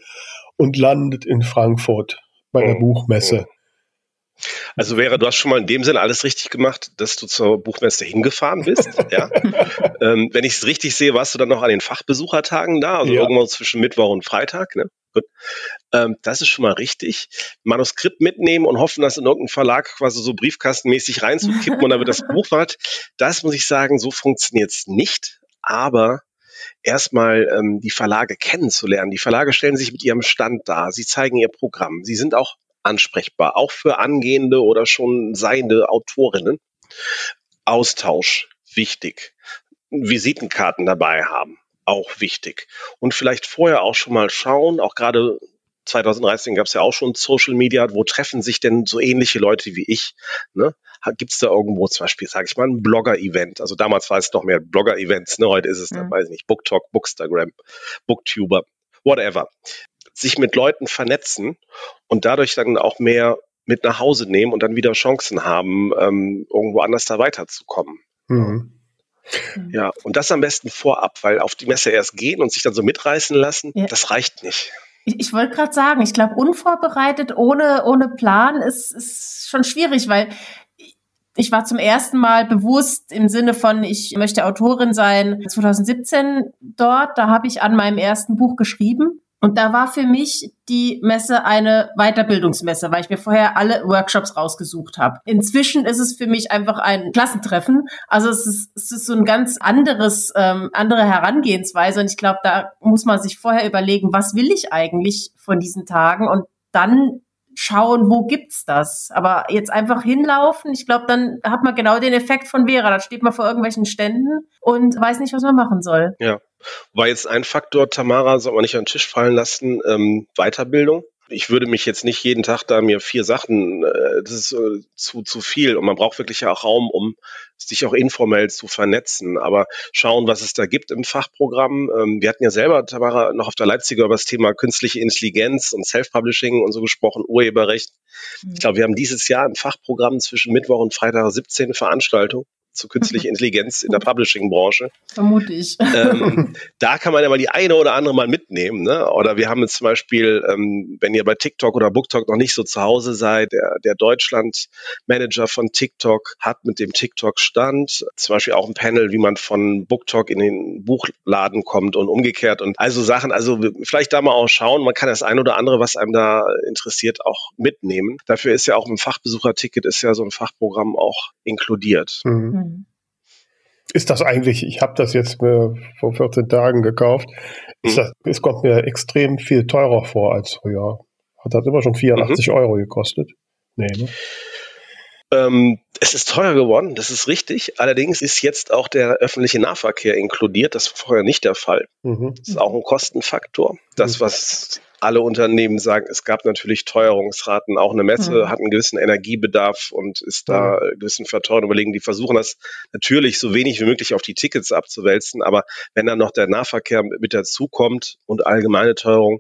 und landet in Frankfurt bei der oh, Buchmesse? Oh. Also wäre, du hast schon mal in dem Sinne alles richtig gemacht, dass du zur Buchmesse hingefahren bist. (laughs) ja. ähm, wenn ich es richtig sehe, warst du dann noch an den Fachbesuchertagen da, also ja. irgendwo zwischen Mittwoch und Freitag. Ne? Gut. Ähm, das ist schon mal richtig. Manuskript mitnehmen und hoffen, dass in irgendeinem Verlag quasi so briefkastenmäßig reinzukippen und dann wird das (laughs) Buch wart. Das muss ich sagen, so funktioniert es nicht. Aber erstmal ähm, die Verlage kennenzulernen. Die Verlage stellen sich mit ihrem Stand dar. Sie zeigen ihr Programm. Sie sind auch ansprechbar, auch für angehende oder schon seiende Autorinnen. Austausch, wichtig. Visitenkarten dabei haben, auch wichtig. Und vielleicht vorher auch schon mal schauen, auch gerade 2013 gab es ja auch schon Social Media, wo treffen sich denn so ähnliche Leute wie ich? Ne? Gibt es da irgendwo zum Beispiel, sage ich mal, ein Blogger-Event? Also damals war es noch mehr Blogger-Events, ne? heute ist es, mhm. dann, weiß ich nicht, BookTalk, Bookstagram, Booktuber, whatever sich mit Leuten vernetzen und dadurch dann auch mehr mit nach Hause nehmen und dann wieder Chancen haben, ähm, irgendwo anders da weiterzukommen. Mhm. Ja, und das am besten vorab, weil auf die Messe erst gehen und sich dann so mitreißen lassen, ja. das reicht nicht. Ich, ich wollte gerade sagen, ich glaube, unvorbereitet, ohne, ohne Plan ist, ist schon schwierig, weil ich war zum ersten Mal bewusst im Sinne von, ich möchte Autorin sein, 2017 dort. Da habe ich an meinem ersten Buch geschrieben und da war für mich die Messe eine Weiterbildungsmesse, weil ich mir vorher alle Workshops rausgesucht habe. Inzwischen ist es für mich einfach ein Klassentreffen. Also es ist, es ist so ein ganz anderes, ähm, andere Herangehensweise. Und ich glaube, da muss man sich vorher überlegen, was will ich eigentlich von diesen Tagen und dann schauen, wo gibt's das. Aber jetzt einfach hinlaufen, ich glaube, dann hat man genau den Effekt von Vera. Da steht man vor irgendwelchen Ständen und weiß nicht, was man machen soll. Ja. War jetzt ein Faktor, Tamara, soll man nicht an den Tisch fallen lassen, ähm, Weiterbildung ich würde mich jetzt nicht jeden Tag da mir vier Sachen, äh, das ist äh, zu, zu viel und man braucht wirklich ja auch Raum, um sich auch informell zu vernetzen, aber schauen, was es da gibt im Fachprogramm. Ähm, wir hatten ja selber, Tamara, noch auf der Leipziger über das Thema künstliche Intelligenz und Self-Publishing und so gesprochen, Urheberrecht. Mhm. Ich glaube, wir haben dieses Jahr im Fachprogramm zwischen Mittwoch und Freitag 17 Veranstaltungen zu künstlicher Intelligenz in der Publishing-Branche. Vermute ich. Ähm, (laughs) da kann man ja mal die eine oder andere mal mitnehmen. Ne? Oder wir haben jetzt zum Beispiel, ähm, wenn ihr bei TikTok oder BookTok noch nicht so zu Hause seid, der, der Deutschland-Manager von TikTok hat mit dem TikTok-Stand zum Beispiel auch ein Panel, wie man von BookTok in den Buchladen kommt und umgekehrt und also Sachen. Also vielleicht da mal auch schauen. Man kann das ein oder andere, was einem da interessiert, auch mitnehmen. Dafür ist ja auch ein Fachbesucherticket, ist ja so ein Fachprogramm auch inkludiert. Mhm. Mhm. Ist das eigentlich, ich habe das jetzt mir vor 14 Tagen gekauft, ist mhm. das, es kommt mir extrem viel teurer vor als früher. Hat das immer schon 84 mhm. Euro gekostet? Nee, ne? Ähm, es ist teuer geworden, das ist richtig. Allerdings ist jetzt auch der öffentliche Nahverkehr inkludiert. Das war vorher nicht der Fall. Mhm. Das ist auch ein Kostenfaktor. Das, mhm. was alle Unternehmen sagen, es gab natürlich Teuerungsraten. Auch eine Messe mhm. hat einen gewissen Energiebedarf und ist da mhm. gewissen Verteuerung überlegen. Die versuchen das natürlich so wenig wie möglich auf die Tickets abzuwälzen. Aber wenn dann noch der Nahverkehr mit dazukommt und allgemeine Teuerung,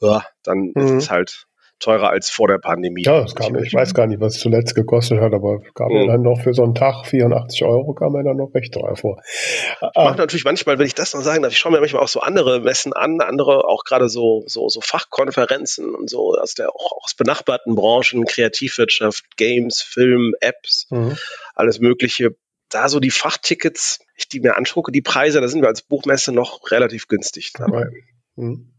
ja, dann mhm. ist es halt teurer als vor der Pandemie. Ja, das kam, ich weiß gar nicht, was es zuletzt gekostet hat, aber kam mhm. mir dann noch für so einen Tag 84 Euro, kam mir dann noch recht teuer vor. Ich mache natürlich manchmal, wenn ich das noch sagen darf, ich schaue mir manchmal auch so andere Messen an, andere auch gerade so, so, so Fachkonferenzen und so aus der auch aus benachbarten Branchen, Kreativwirtschaft, Games, Film, Apps, mhm. alles Mögliche. Da so die Fachtickets, ich die mir anschaue, die Preise, da sind wir als Buchmesse noch relativ günstig dabei. Mhm.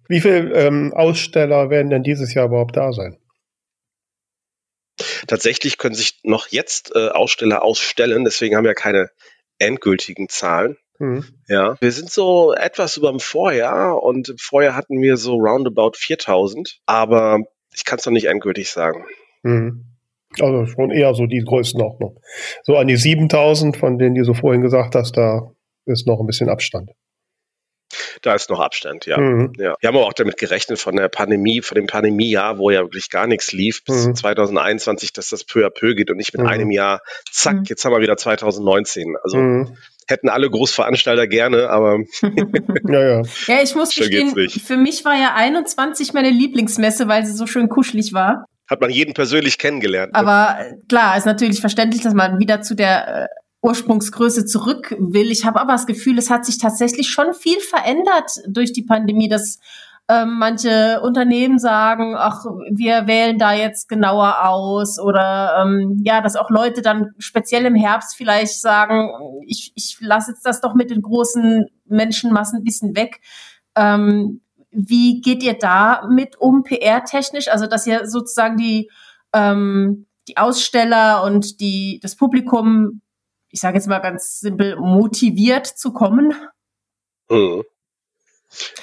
Wie viele ähm, Aussteller werden denn dieses Jahr überhaupt da sein? Tatsächlich können sich noch jetzt äh, Aussteller ausstellen, deswegen haben wir keine endgültigen Zahlen. Mhm. Ja, wir sind so etwas über dem Vorjahr und im Vorjahr hatten wir so roundabout 4000, aber ich kann es noch nicht endgültig sagen. Mhm. Also schon eher so die Größenordnung. So an die 7000, von denen du so vorhin gesagt hast, da ist noch ein bisschen Abstand. Da ist noch Abstand, ja. Mhm. ja. Wir haben aber auch damit gerechnet von der Pandemie, von dem Pandemiejahr, wo ja wirklich gar nichts lief, bis mhm. 2021, dass das peu à peu geht und nicht mit mhm. einem Jahr, zack, mhm. jetzt haben wir wieder 2019. Also mhm. hätten alle Großveranstalter gerne, aber (laughs) ja, ja. ja, ich muss gestehen, für mich war ja 21 meine Lieblingsmesse, weil sie so schön kuschelig war. Hat man jeden persönlich kennengelernt. Ne? Aber klar, ist natürlich verständlich, dass man wieder zu der äh, Ursprungsgröße zurück will. Ich habe aber das Gefühl, es hat sich tatsächlich schon viel verändert durch die Pandemie, dass Ähm, manche Unternehmen sagen, ach, wir wählen da jetzt genauer aus oder ähm, ja, dass auch Leute dann speziell im Herbst vielleicht sagen, ich, ich lasse jetzt das doch mit den großen Menschenmassen ein bisschen weg. Ähm, wie geht ihr da mit um PR-technisch? Also, dass ihr sozusagen die, ähm, die Aussteller und die, das Publikum, ich sage jetzt mal ganz simpel, motiviert zu kommen? Mhm.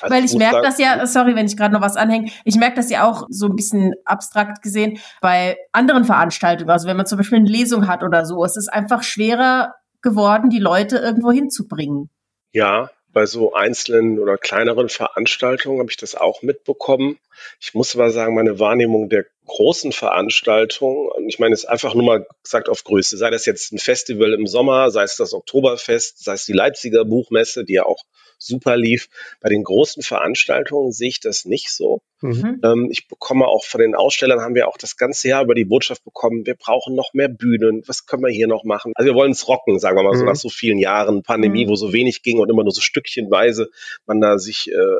Also Weil ich merke das ja, sorry, wenn ich gerade noch was anhänge, ich merke das ja auch so ein bisschen abstrakt gesehen bei anderen Veranstaltungen. Also wenn man zum Beispiel eine Lesung hat oder so, es ist einfach schwerer geworden, die Leute irgendwo hinzubringen. Ja, bei so einzelnen oder kleineren Veranstaltungen habe ich das auch mitbekommen. Ich muss aber sagen, meine Wahrnehmung der großen Veranstaltungen, und ich meine, es einfach nur mal gesagt auf Größe, sei das jetzt ein Festival im Sommer, sei es das Oktoberfest, sei es die Leipziger Buchmesse, die ja auch super lief. Bei den großen Veranstaltungen sehe ich das nicht so. Mhm. Ähm, ich bekomme auch von den Ausstellern, haben wir auch das ganze Jahr über die Botschaft bekommen, wir brauchen noch mehr Bühnen, was können wir hier noch machen? Also wir wollen es rocken, sagen wir mal mhm. so, nach so vielen Jahren Pandemie, mhm. wo so wenig ging und immer nur so stückchenweise man da sich äh,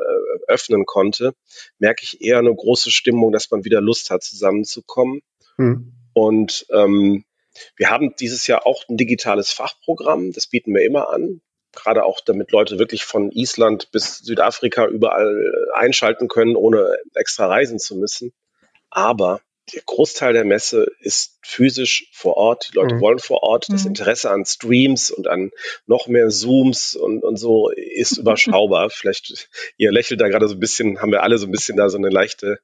öffnen konnte, merke ich eher eine große Stimmung, dass man wieder Lust hat, zusammenzukommen. Mhm. Und ähm, wir haben dieses Jahr auch ein digitales Fachprogramm, das bieten wir immer an gerade auch damit Leute wirklich von Island bis Südafrika überall einschalten können, ohne extra reisen zu müssen. Aber der Großteil der Messe ist physisch vor Ort. Die Leute mhm. wollen vor Ort. Das mhm. Interesse an Streams und an noch mehr Zooms und, und so ist (laughs) überschaubar. Vielleicht, ihr lächelt da gerade so ein bisschen, haben wir alle so ein bisschen da so eine leichte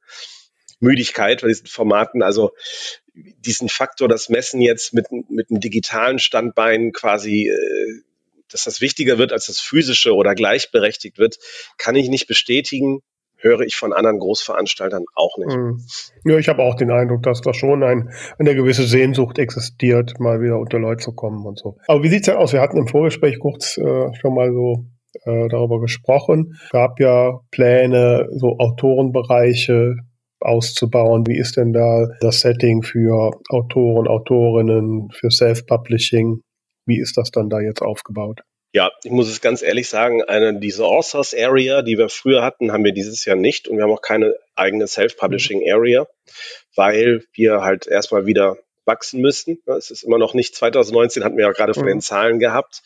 Müdigkeit bei diesen Formaten. Also diesen Faktor, das Messen jetzt mit, mit einem digitalen Standbein quasi äh, dass das wichtiger wird als das physische oder gleichberechtigt wird, kann ich nicht bestätigen höre ich von anderen Großveranstaltern auch nicht. Hm. Ja, ich habe auch den Eindruck, dass da schon ein, eine gewisse Sehnsucht existiert, mal wieder unter Leute zu kommen und so. Aber wie sieht's denn aus? Wir hatten im Vorgespräch kurz äh, schon mal so äh, darüber gesprochen. Es gab ja Pläne, so Autorenbereiche auszubauen. Wie ist denn da das Setting für Autoren, Autorinnen, für Self-Publishing? Wie ist das dann da jetzt aufgebaut? Ja, ich muss es ganz ehrlich sagen, eine, diese Authors Area, die wir früher hatten, haben wir dieses Jahr nicht und wir haben auch keine eigene Self-Publishing mhm. Area, weil wir halt erstmal wieder wachsen müssten. Es ist immer noch nicht 2019, hatten wir ja gerade von den mhm. Zahlen gehabt.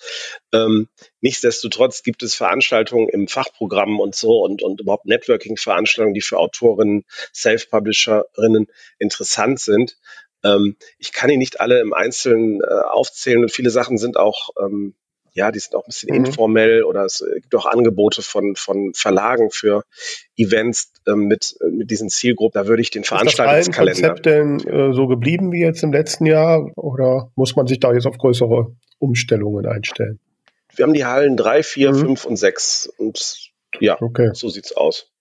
Ähm, nichtsdestotrotz gibt es Veranstaltungen im Fachprogramm und so und, und überhaupt Networking-Veranstaltungen, die für Autorinnen, Self-Publisherinnen interessant sind. Ähm, ich kann die nicht alle im Einzelnen äh, aufzählen und viele Sachen sind auch, ähm, ja, die sind auch ein bisschen mhm. informell oder es äh, gibt auch Angebote von, von Verlagen für Events ähm, mit, äh, mit diesen Zielgruppen. Da würde ich den Veranstaltungskalender. Ist das Konzept denn äh, so geblieben wie jetzt im letzten Jahr oder muss man sich da jetzt auf größere Umstellungen einstellen? Wir haben die Hallen drei, vier, mhm. fünf und sechs und ja, okay. so sieht's aus.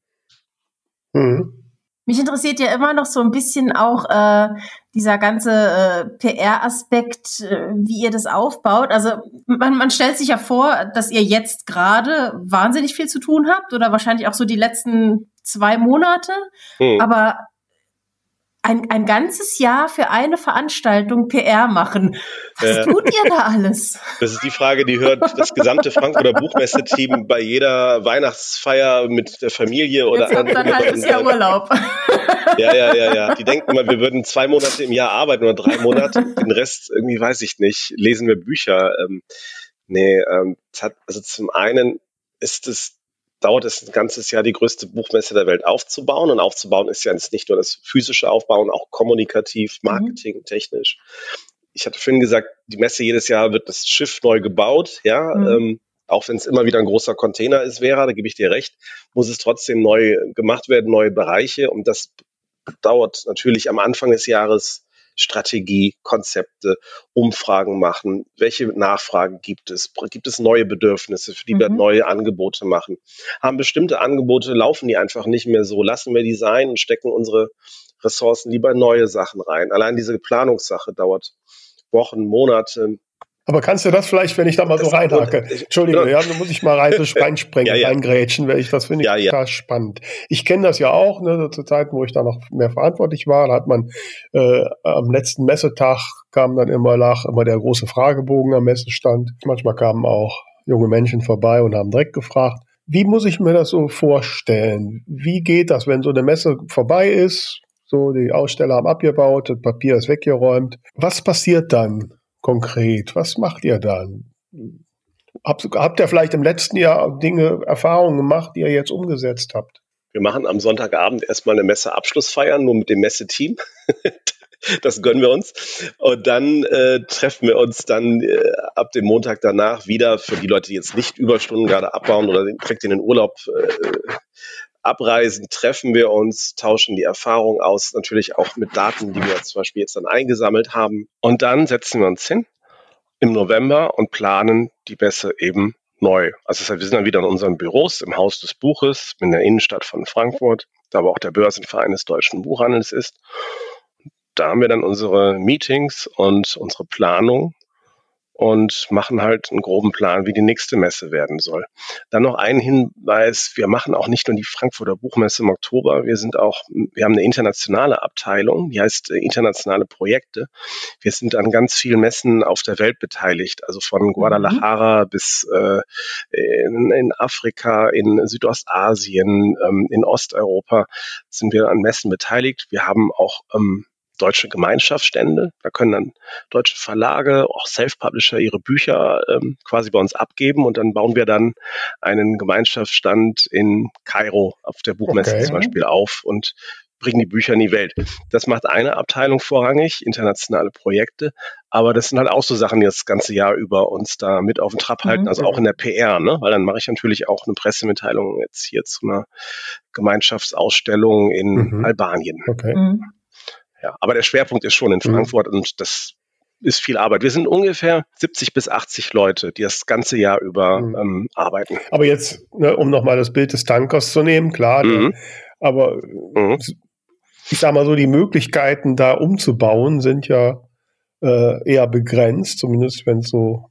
Mhm. Mich interessiert ja immer noch so ein bisschen auch äh, dieser ganze äh, PR-Aspekt, äh, wie ihr das aufbaut. Also man, man stellt sich ja vor, dass ihr jetzt gerade wahnsinnig viel zu tun habt oder wahrscheinlich auch so die letzten zwei Monate. Hm. Aber ein, ein ganzes Jahr für eine Veranstaltung PR machen. Was äh, tut ihr da alles? Das ist die Frage, die hört das gesamte Frankfurter Buchmesse-Team bei jeder Weihnachtsfeier mit der Familie oder Jetzt habt dann ein halbes Jahr Urlaub. Ja, ja, ja, ja. Die denken immer, wir würden zwei Monate im Jahr arbeiten oder drei Monate. Den Rest irgendwie weiß ich nicht. Lesen wir Bücher. Ähm, nee, ähm, hat, also zum einen ist es dauert es ein ganzes Jahr, die größte Buchmesse der Welt aufzubauen. Und aufzubauen ist ja nicht nur das physische Aufbauen, auch kommunikativ, mhm. Marketing, technisch. Ich hatte vorhin gesagt, die Messe jedes Jahr wird das Schiff neu gebaut, ja. Mhm. Ähm, auch wenn es immer wieder ein großer Container ist, Vera, da gebe ich dir recht, muss es trotzdem neu gemacht werden, neue Bereiche. Und das dauert natürlich am Anfang des Jahres Strategie, Konzepte, Umfragen machen. Welche Nachfragen gibt es? Gibt es neue Bedürfnisse, für die mhm. wir neue Angebote machen? Haben bestimmte Angebote, laufen die einfach nicht mehr so? Lassen wir die sein und stecken unsere Ressourcen lieber in neue Sachen rein? Allein diese Planungssache dauert Wochen, Monate, aber kannst du das vielleicht, wenn ich da mal das so reinhacke? Entschuldige, ja, da muss ich mal rein, (laughs) reinspringen, ja, ja. reingrätschen, weil ich das finde ich ja, spannend. Ich kenne das ja auch, ne, zu Zeiten, wo ich da noch mehr verantwortlich war, da hat man äh, am letzten Messetag kam dann immer nach, immer der große Fragebogen am Messestand. Manchmal kamen auch junge Menschen vorbei und haben direkt gefragt, Wie muss ich mir das so vorstellen? Wie geht das, wenn so eine Messe vorbei ist? So, die Aussteller haben abgebaut, das Papier ist weggeräumt. Was passiert dann konkret? Was macht ihr dann? Habt, habt ihr vielleicht im letzten Jahr Dinge, Erfahrungen gemacht, die ihr jetzt umgesetzt habt? Wir machen am Sonntagabend erstmal eine Messeabschlussfeier, nur mit dem Messeteam. (laughs) das gönnen wir uns. Und dann äh, treffen wir uns dann äh, ab dem Montag danach wieder für die Leute, die jetzt nicht Überstunden gerade abbauen oder direkt in den Urlaub äh, abreisen, treffen wir uns, tauschen die Erfahrung aus, natürlich auch mit Daten, die wir zum Beispiel jetzt dann eingesammelt haben. Und dann setzen wir uns hin im November und planen die Messe eben neu. Also heißt, wir sind dann wieder in unseren Büros im Haus des Buches in der Innenstadt von Frankfurt, da wo auch der Börsenverein des deutschen Buchhandels ist. Da haben wir dann unsere Meetings und unsere Planung und machen halt einen groben Plan, wie die nächste Messe werden soll. Dann noch ein Hinweis, wir machen auch nicht nur die Frankfurter Buchmesse im Oktober, wir sind auch, wir haben eine internationale Abteilung, die heißt äh, internationale Projekte. Wir sind an ganz vielen Messen auf der Welt beteiligt, also von mhm. Guadalajara mhm. bis äh, in, in, Afrika, in Südostasien, ähm, in Osteuropa sind wir an Messen beteiligt. Wir haben auch ähm, deutsche Gemeinschaftsstände. Da können dann deutsche Verlage, auch Self-Publisher ihre Bücher ähm, quasi bei uns abgeben und dann bauen wir dann einen Gemeinschaftsstand in Kairo auf der Buchmesse okay. zum Beispiel auf und bringen die Bücher in die Welt. Das macht eine Abteilung vorrangig, internationale Projekte, aber das sind halt auch so Sachen, die das ganze Jahr über uns da mit auf den Trab halten, mhm. also auch in der PR, ne? weil dann mache ich natürlich auch eine Pressemitteilung jetzt hier zu einer Gemeinschaftsausstellung in mhm. Albanien. Okay. Mhm. Ja, aber der Schwerpunkt ist schon in mhm. Frankfurt mhm. und das ist viel Arbeit. Wir sind ungefähr 70 bis 80 Leute, die das ganze Jahr über mhm. ähm, arbeiten. Aber jetzt, ne, um nochmal das Bild des Tankers zu nehmen, klar, mhm. der, aber mhm. ich sag mal so, die Möglichkeiten da umzubauen sind ja äh, eher begrenzt, zumindest wenn es so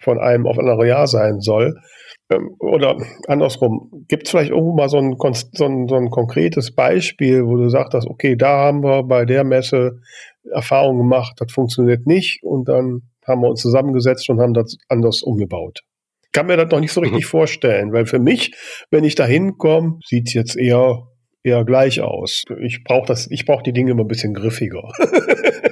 von einem auf andere Jahr sein soll. Ähm, oder andersrum, gibt es vielleicht irgendwo mal so ein, so, ein, so ein konkretes Beispiel, wo du sagst, okay, da haben wir bei der Messe Erfahrungen gemacht, das funktioniert nicht und dann haben wir uns zusammengesetzt und haben das anders umgebaut. Ich kann mir das noch nicht so richtig mhm. vorstellen, weil für mich, wenn ich da hinkomme, sieht es jetzt eher, eher gleich aus. Ich brauche brauche die Dinge immer ein bisschen griffiger. (laughs)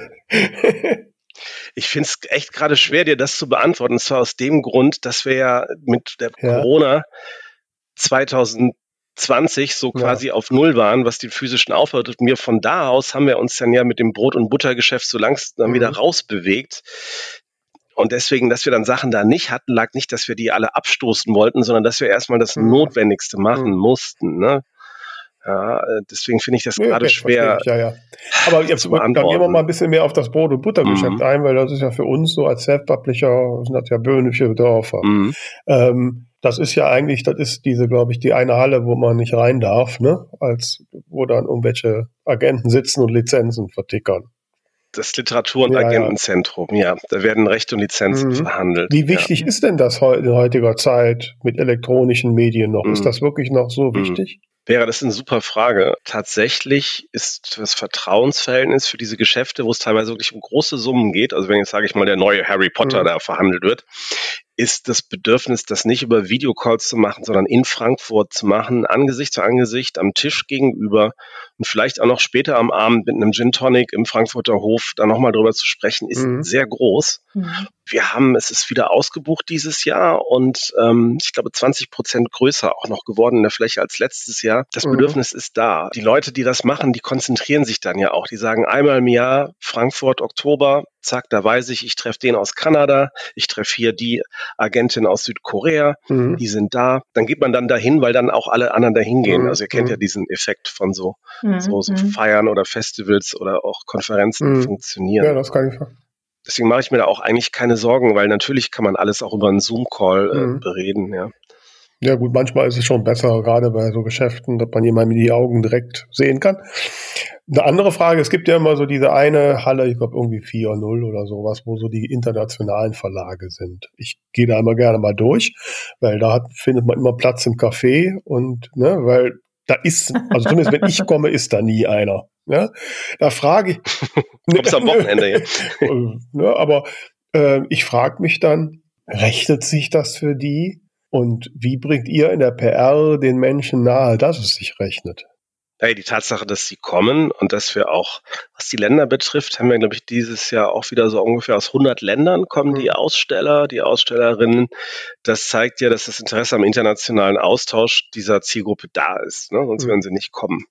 Ich finde es echt gerade schwer, dir das zu beantworten. Und zwar aus dem Grund, dass wir ja mit der ja. Corona 2020 so quasi ja. auf Null waren, was den physischen Aufwand und mir von da aus haben wir uns dann ja mit dem Brot- und Buttergeschäft so langsam mhm. wieder rausbewegt. Und deswegen, dass wir dann Sachen da nicht hatten, lag nicht, dass wir die alle abstoßen wollten, sondern dass wir erstmal das mhm. Notwendigste machen mhm. mussten. Ne? Ja, äh, deswegen finde ich das nee, gerade okay, schwer. Ich, ja, ja. Aber (laughs) jetzt dann gehen wir mal ein bisschen mehr auf das Brot- und Buttergeschäft mhm. ein, weil das ist ja für uns so als Self-Publisher, sind das ja böhnische Dörfer. Mhm. Ähm, das ist ja eigentlich, das ist diese, glaube ich, die eine Halle, wo man nicht rein darf, ne? Als wo dann irgendwelche Agenten sitzen und Lizenzen vertickern. Das Literatur- und ja, Agentenzentrum, ja. Da werden Rechte und Lizenzen mhm. verhandelt. Wie wichtig ja. ist denn das in heutiger Zeit mit elektronischen Medien noch? Mhm. Ist das wirklich noch so mhm. wichtig? Wäre das eine super Frage. Tatsächlich ist das Vertrauensverhältnis für diese Geschäfte, wo es teilweise wirklich um große Summen geht, also wenn jetzt sage ich mal der neue Harry Potter mhm. da verhandelt wird, ist das Bedürfnis, das nicht über Videocalls zu machen, sondern in Frankfurt zu machen, Angesicht zu Angesicht, am Tisch gegenüber und vielleicht auch noch später am Abend mit einem Gin Tonic im Frankfurter Hof da nochmal drüber zu sprechen, ist mhm. sehr groß. Mhm. Wir haben, es ist wieder ausgebucht dieses Jahr und ähm, ich glaube 20 Prozent größer auch noch geworden in der Fläche als letztes Jahr. Das mhm. Bedürfnis ist da. Die Leute, die das machen, die konzentrieren sich dann ja auch. Die sagen einmal im Jahr Frankfurt, Oktober, zack, da weiß ich, ich treffe den aus Kanada, ich treffe hier die Agentin aus Südkorea, mhm. die sind da. Dann geht man dann dahin, weil dann auch alle anderen dahin gehen. Mhm. Also ihr kennt mhm. ja diesen Effekt von so, mhm. so, so mhm. Feiern oder Festivals oder auch Konferenzen mhm. funktionieren. Ja, das kann ich Deswegen mache ich mir da auch eigentlich keine Sorgen, weil natürlich kann man alles auch über einen Zoom-Call äh, bereden, ja. Ja gut, manchmal ist es schon besser, gerade bei so Geschäften, dass man jemandem in die Augen direkt sehen kann. Eine andere Frage, es gibt ja immer so diese eine Halle, ich glaube irgendwie 4.0 oder sowas, wo so die internationalen Verlage sind. Ich gehe da immer gerne mal durch, weil da hat, findet man immer Platz im Café und, ne, weil da ist, also zumindest wenn ich komme, ist da nie einer. Ja? Da frage ich. (laughs) Kommst am Wochenende (laughs) jetzt. ne, aber äh, ich frage mich dann, rechnet sich das für die? Und wie bringt ihr in der PR den Menschen nahe, dass es sich rechnet? Hey, die Tatsache, dass sie kommen und dass wir auch, was die Länder betrifft, haben wir, glaube ich, dieses Jahr auch wieder so ungefähr aus 100 Ländern kommen die mhm. Aussteller, die Ausstellerinnen. Das zeigt ja, dass das Interesse am internationalen Austausch dieser Zielgruppe da ist. Ne? Sonst mhm. würden sie nicht kommen.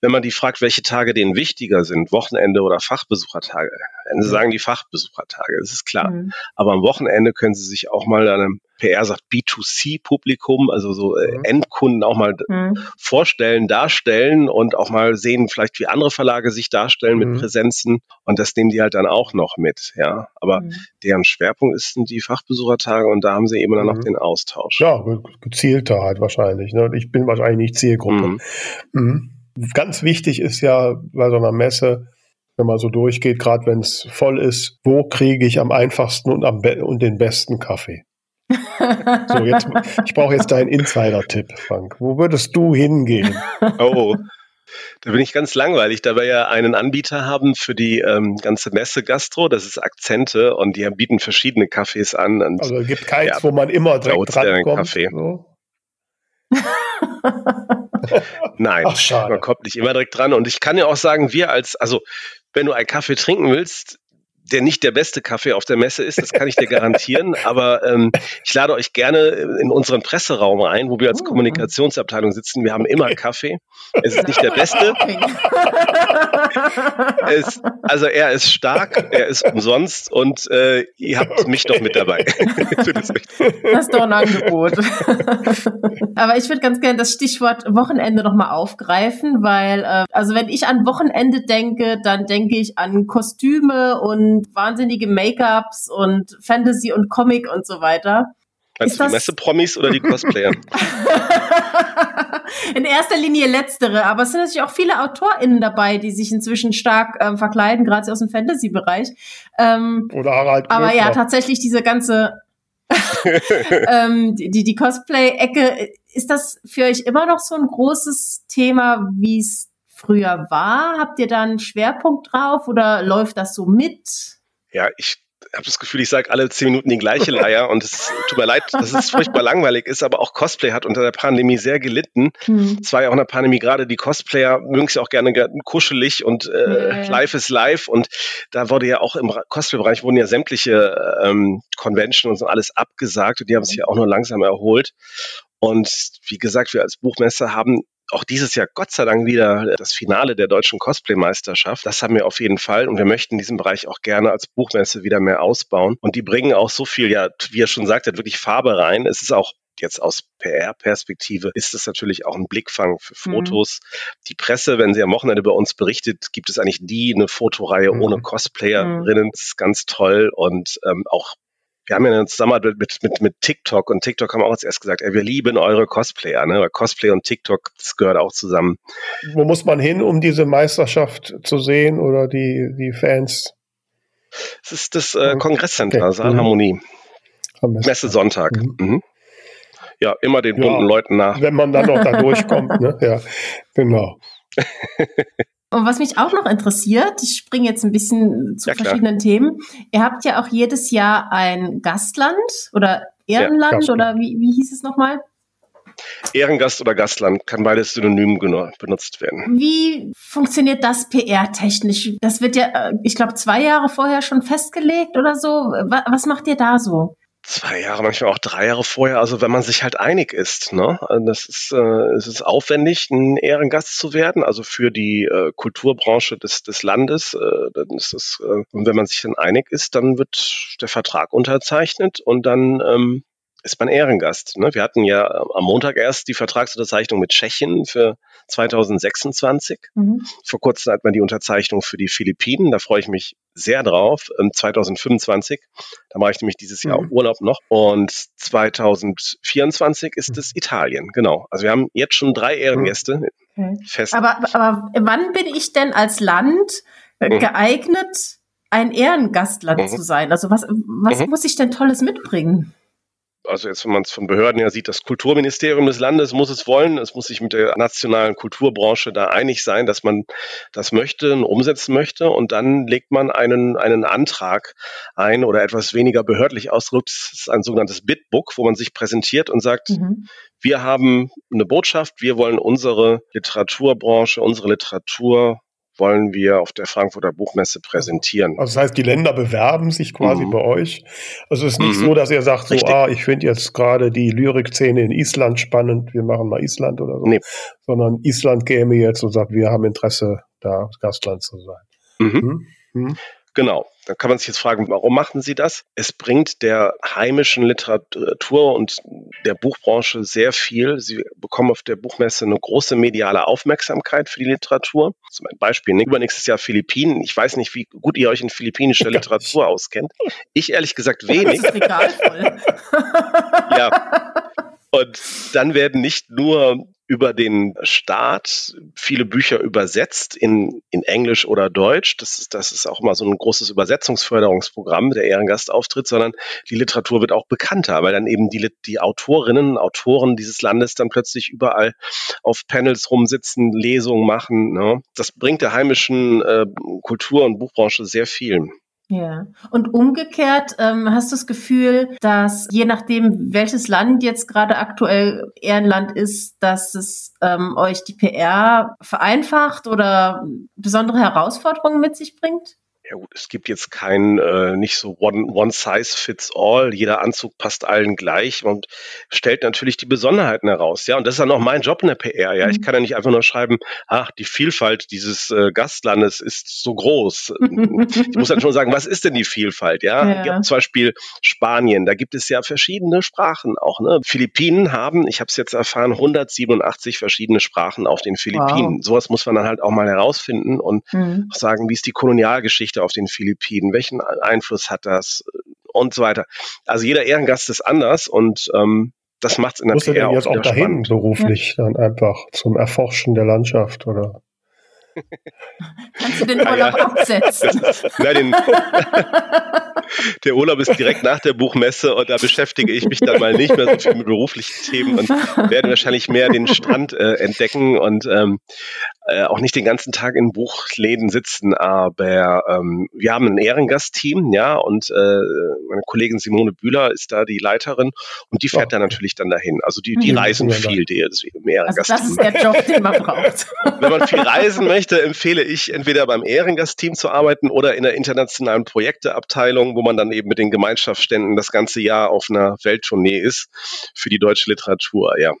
Wenn man die fragt, welche Tage denen wichtiger sind, Wochenende oder Fachbesuchertage, sie mhm. sagen die Fachbesuchertage, das ist klar. Mhm. Aber am Wochenende können sie sich auch mal einem PR sagt B2C-Publikum, also so äh, mhm. Endkunden auch mal mhm. vorstellen, darstellen und auch mal sehen, vielleicht wie andere Verlage sich darstellen mhm. mit Präsenzen. Und das nehmen die halt dann auch noch mit, ja. Aber mhm. deren Schwerpunkt ist die Fachbesuchertage und da haben sie eben dann noch mhm. den Austausch. Ja, gezielter halt wahrscheinlich. Ne? Ich bin wahrscheinlich nicht Zielgruppe. Mhm. Ganz wichtig ist ja bei so einer Messe, wenn man so durchgeht, gerade wenn es voll ist, wo kriege ich am einfachsten und, am und den besten Kaffee? so, jetzt, ich brauche jetzt deinen Insider-Tipp, Frank. Wo würdest du hingehen? Oh, da bin ich ganz langweilig, da wir ja einen Anbieter haben für die ähm, ganze Messe Gastro, das ist Akzente und die bieten verschiedene Cafés an. Und, also es gibt keins, ja, wo man immer direkt drankommt. Kaffee. So. (laughs) Nein, Ach, man kommt nicht immer direkt dran. Und ich kann ja auch sagen, wir als, also wenn du einen Kaffee trinken willst, der nicht der beste Kaffee auf der Messe ist, das kann ich dir garantieren. (laughs) Aber ähm, ich lade euch gerne in unseren Presseraum ein, wo wir als oh. Kommunikationsabteilung sitzen. Wir haben immer Kaffee. Es ist nicht der beste. es, also er ist stark, er ist umsonst und äh, ihr habt mich doch mit dabei. (laughs) das ist doch ein Angebot. Aber ich würde ganz gerne das Stichwort Wochenende nochmal aufgreifen, weil, äh, also wenn ich an Wochenende denke, dann denke ich an Kostüme und wahnsinnige Make-ups und Fantasy und Comic und so weiter. Meinst du die Messe-Promis oder die (laughs) Cosplayer? In erster Linie letztere, aber es sind natürlich auch viele AutorInnen dabei, die sich inzwischen stark ähm, verkleiden, gerade aus dem Fantasy-Bereich. Ähm, oder Harald Aber ja, tatsächlich diese ganze (laughs) ähm, die, die Cosplay-Ecke, ist das für euch immer noch so ein großes Thema, wie es früher war? Habt ihr da einen Schwerpunkt drauf oder läuft das so mit? Ja, ich habe das Gefühl, ich sage alle zehn Minuten die gleiche Leier und es tut mir leid, dass es furchtbar langweilig ist, aber auch Cosplay hat unter der Pandemie sehr gelitten. Hm. Es war ja auch in der Pandemie gerade die Cosplayer mögen es ja auch gerne kuschelig und äh, ja. live ist live und da wurde ja auch im Cosplay-Bereich wurden ja sämtliche ähm, Conventions und alles abgesagt und die haben sich ja auch nur langsam erholt. Und wie gesagt, wir als Buchmesse haben auch dieses Jahr Gott sei Dank wieder das Finale der deutschen Cosplay-Meisterschaft. Das haben wir auf jeden Fall und wir möchten diesen Bereich auch gerne als Buchmesse wieder mehr ausbauen. Und die bringen auch so viel, ja, wie er schon sagt, hat wirklich Farbe rein. Es ist auch jetzt aus PR-Perspektive ist es natürlich auch ein Blickfang für mhm. Fotos. Mhm. Die Presse, wenn sie am Wochenende bei uns berichtet, gibt es eigentlich die eine Fotoreihe mhm. ohne Cosplayerinnen. Mhm. Das ist ganz toll und ähm, auch wir haben ja eine Zusammenarbeit mit, mit, mit TikTok und TikTok haben auch als erst gesagt, ey, wir lieben eure Cosplayer, ne? Weil Cosplay und TikTok, das gehört auch zusammen. Wo muss man hin, um diese Meisterschaft zu sehen oder die, die Fans? Es ist das äh, Kongresscenter, okay. Saalharmonie. Mhm. Messe Sonntag. Mhm. Mhm. Ja, immer den bunten ja, Leuten nach. Wenn man dann noch da (laughs) durchkommt, ne? Ja, genau. (laughs) Und was mich auch noch interessiert, ich springe jetzt ein bisschen zu ja, verschiedenen Themen. Ihr habt ja auch jedes Jahr ein Gastland oder Ehrenland ja, oder wie, wie hieß es nochmal? Ehrengast oder Gastland kann beides synonym benutzt werden. Wie funktioniert das PR-technisch? Das wird ja, äh, ich glaube, zwei Jahre vorher schon festgelegt oder so. Was macht ihr da so? Zwei Jahre, manchmal auch drei Jahre vorher, also wenn man sich halt einig ist. Ne? Also das ist, äh, es ist aufwendig, ein Ehrengast zu werden, also für die äh, Kulturbranche des, des Landes. Äh, dann ist das, äh, und wenn man sich dann einig ist, dann wird der Vertrag unterzeichnet und dann ähm, ist man Ehrengast. Ne? Wir hatten ja am Montag erst die Vertragsunterzeichnung mit Tschechien für 2026. Mhm. Vor kurzem hat man die Unterzeichnung für die Philippinen. Da freue ich mich sehr drauf. 2025, ähm, da mache ich nämlich dieses Jahr mhm. Urlaub noch. Und 2024 ist es Italien. Genau. Also wir haben jetzt schon drei Ehrengäste okay. fest. Aber, aber wann bin ich denn als Land mhm. geeignet, ein Ehrengastland mhm. zu sein? Also was, was mhm. muss ich denn Tolles mitbringen? Also jetzt, wenn man es von Behörden her sieht, das Kulturministerium des Landes muss es wollen. Es muss sich mit der nationalen Kulturbranche da einig sein, dass man das möchte und umsetzen möchte. Und dann legt man einen, einen Antrag ein oder etwas weniger behördlich ausgedrückt. Das ist ein sogenanntes Bitbook, wo man sich präsentiert und sagt, mhm. wir haben eine Botschaft, wir wollen unsere Literaturbranche, unsere Literatur wollen wir auf der Frankfurter Buchmesse präsentieren. Also das heißt, die Länder bewerben sich quasi mhm. bei euch. Also es ist nicht mhm. so, dass ihr sagt, so, ah, ich finde jetzt gerade die Lyrikszene in Island spannend, wir machen mal Island oder so. Nee. Sondern Island käme jetzt und sagt, wir haben Interesse, da Gastland zu sein. Mhm. Genau. Da kann man sich jetzt fragen, warum machen Sie das? Es bringt der heimischen Literatur und der Buchbranche sehr viel. Sie bekommen auf der Buchmesse eine große mediale Aufmerksamkeit für die Literatur. Zum Beispiel ne, übernächstes Jahr Philippinen. Ich weiß nicht, wie gut ihr euch in philippinischer Literatur auskennt. Ich ehrlich gesagt wenig. Das ist egal voll. ja. Und dann werden nicht nur über den Staat viele Bücher übersetzt in, in Englisch oder Deutsch. Das ist, das ist auch immer so ein großes Übersetzungsförderungsprogramm, der Ehrengastauftritt, sondern die Literatur wird auch bekannter, weil dann eben die, die Autorinnen und Autoren dieses Landes dann plötzlich überall auf Panels rumsitzen, Lesungen machen. Ne? Das bringt der heimischen äh, Kultur- und Buchbranche sehr viel. Ja. Und umgekehrt ähm, hast du das Gefühl, dass je nachdem, welches Land jetzt gerade aktuell Ehrenland ist, dass es ähm, euch die PR vereinfacht oder besondere Herausforderungen mit sich bringt? Ja gut, es gibt jetzt kein, äh, nicht so one, one size fits all, jeder Anzug passt allen gleich und stellt natürlich die Besonderheiten heraus. Ja, und das ist dann auch mein Job in der PR. Ja, mhm. ich kann ja nicht einfach nur schreiben, ach, die Vielfalt dieses äh, Gastlandes ist so groß. ich muss dann schon (laughs) sagen, was ist denn die Vielfalt? Ja, ja. zum Beispiel Spanien, da gibt es ja verschiedene Sprachen auch. Ne? Philippinen haben, ich habe es jetzt erfahren, 187 verschiedene Sprachen auf den Philippinen. Wow. Sowas muss man dann halt auch mal herausfinden und mhm. sagen, wie ist die Kolonialgeschichte auf den Philippinen? Welchen Einfluss hat das? Und so weiter. Also jeder Ehrengast ist anders und ähm, das macht es in der Musst PR denn jetzt auch, auch dahin spannend. beruflich ja. dann einfach zum Erforschen der Landschaft oder? Kannst du den Urlaub ja, (laughs) ja. absetzen? (laughs) Nein, den, (laughs) der Urlaub ist direkt nach der Buchmesse und da beschäftige ich mich dann mal nicht mehr so viel mit beruflichen Themen und werde wahrscheinlich mehr den Strand äh, entdecken und ähm, äh, auch nicht den ganzen Tag in Buchläden sitzen, aber ähm, wir haben ein Ehrengastteam, ja, und äh, meine Kollegin Simone Bühler ist da die Leiterin und die fährt oh. da natürlich dann dahin. Also die, die mhm. reisen viel, die im Ehrengastteam. Also das ist der Job, den man braucht. Wenn man viel reisen möchte, empfehle ich entweder beim Ehrengastteam zu arbeiten oder in der internationalen Projekteabteilung, wo man dann eben mit den Gemeinschaftsständen das ganze Jahr auf einer Welttournee ist für die deutsche Literatur, ja.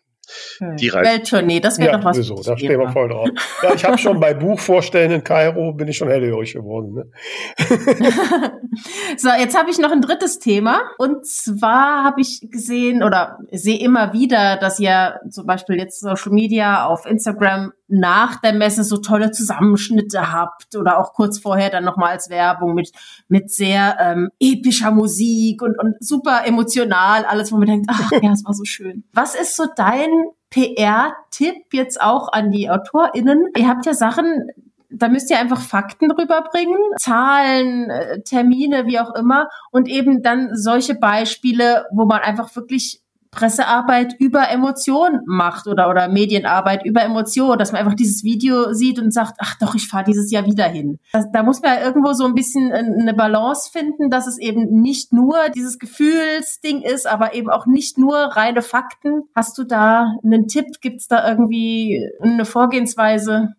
Die Reise. Welttournee, das wäre ja, doch was. Sowieso, da stehen wir voll drauf. Ja, ich habe schon bei Buchvorstellen in Kairo, bin ich schon hellhörig geworden. Ne? (laughs) so, jetzt habe ich noch ein drittes Thema. Und zwar habe ich gesehen oder sehe immer wieder, dass ihr zum Beispiel jetzt Social Media auf Instagram nach der Messe so tolle Zusammenschnitte habt oder auch kurz vorher dann nochmal als Werbung mit, mit sehr ähm, epischer Musik und, und super emotional, alles, wo man denkt, ach ja, es war so schön. (laughs) Was ist so dein PR-Tipp jetzt auch an die AutorInnen? Ihr habt ja Sachen, da müsst ihr einfach Fakten rüberbringen, Zahlen, äh, Termine, wie auch immer, und eben dann solche Beispiele, wo man einfach wirklich Pressearbeit über Emotion macht oder, oder Medienarbeit über Emotion, dass man einfach dieses Video sieht und sagt, ach doch, ich fahre dieses Jahr wieder hin. Das, da muss man ja irgendwo so ein bisschen eine Balance finden, dass es eben nicht nur dieses Gefühlsding ist, aber eben auch nicht nur reine Fakten. Hast du da einen Tipp? Gibt es da irgendwie eine Vorgehensweise?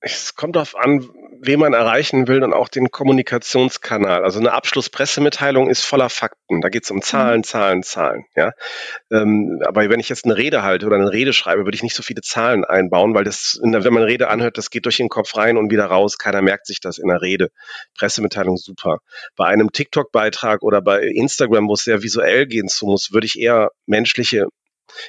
Es kommt darauf an, wen man erreichen will und auch den Kommunikationskanal. Also eine Abschlusspressemitteilung ist voller Fakten. Da geht es um Zahlen, mhm. Zahlen, Zahlen. Ja? Ähm, aber wenn ich jetzt eine Rede halte oder eine Rede schreibe, würde ich nicht so viele Zahlen einbauen, weil das, wenn man eine Rede anhört, das geht durch den Kopf rein und wieder raus. Keiner merkt sich das in der Rede. Pressemitteilung super. Bei einem TikTok-Beitrag oder bei Instagram, wo es sehr visuell gehen zu muss, würde ich eher menschliche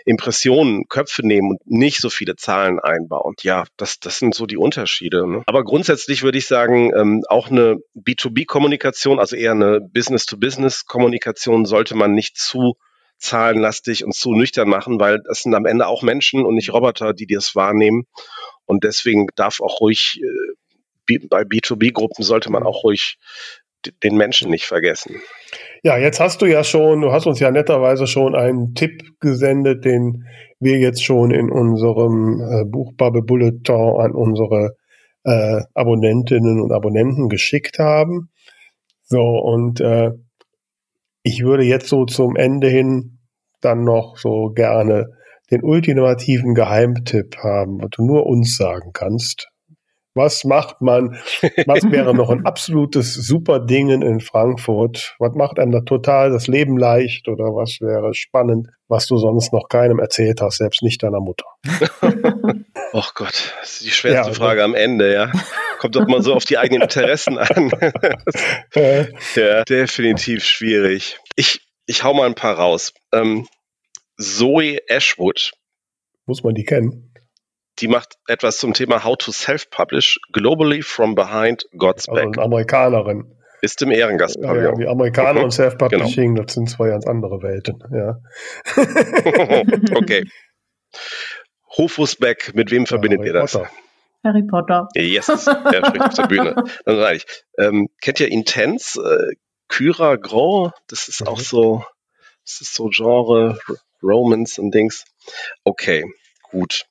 Impressionen, Köpfe nehmen und nicht so viele Zahlen einbauen. Ja, das, das sind so die Unterschiede. Ne? Aber grundsätzlich würde ich sagen, ähm, auch eine B2B-Kommunikation, also eher eine Business-to-Business-Kommunikation sollte man nicht zu zahlenlastig und zu nüchtern machen, weil das sind am Ende auch Menschen und nicht Roboter, die das wahrnehmen. Und deswegen darf auch ruhig, äh, bei B2B-Gruppen sollte man auch ruhig den Menschen nicht vergessen. Ja, jetzt hast du ja schon, du hast uns ja netterweise schon einen Tipp gesendet, den wir jetzt schon in unserem äh, Buchbubble Bulletin an unsere äh, Abonnentinnen und Abonnenten geschickt haben. So, und äh, ich würde jetzt so zum Ende hin dann noch so gerne den ultimativen Geheimtipp haben, was du nur uns sagen kannst. Was macht man? Was wäre noch ein (laughs) absolutes super Ding in Frankfurt? Was macht einem da total das Leben leicht oder was wäre spannend, was du sonst noch keinem erzählt hast, selbst nicht deiner Mutter? (laughs) Oh Gott, das ist die schwerste ja, Frage am Ende, ja. Kommt doch mal so auf die eigenen Interessen an. (laughs) ja, definitiv schwierig. Ich, ich hau mal ein paar raus. Ähm, Zoe Ashwood. Muss man die kennen? Die macht etwas zum Thema How to Self-Publish Globally from Behind God's also Back. Eine Amerikanerin. Ist im Ehrengast. Ja, ja, die Amerikaner okay. und Self-Publishing, genau. das sind zwei ganz andere Welten. Ja. (laughs) okay. Hofus Beck, mit wem verbindet Harry ihr das? Potter. Harry Potter. Yes, der spricht auf der Bühne. (laughs) Dann sage ich, ähm, kennt ihr Intense? Äh, Kyra Gros? Das ist mhm. auch so, das ist so Genre Romance und Dings. Okay, gut.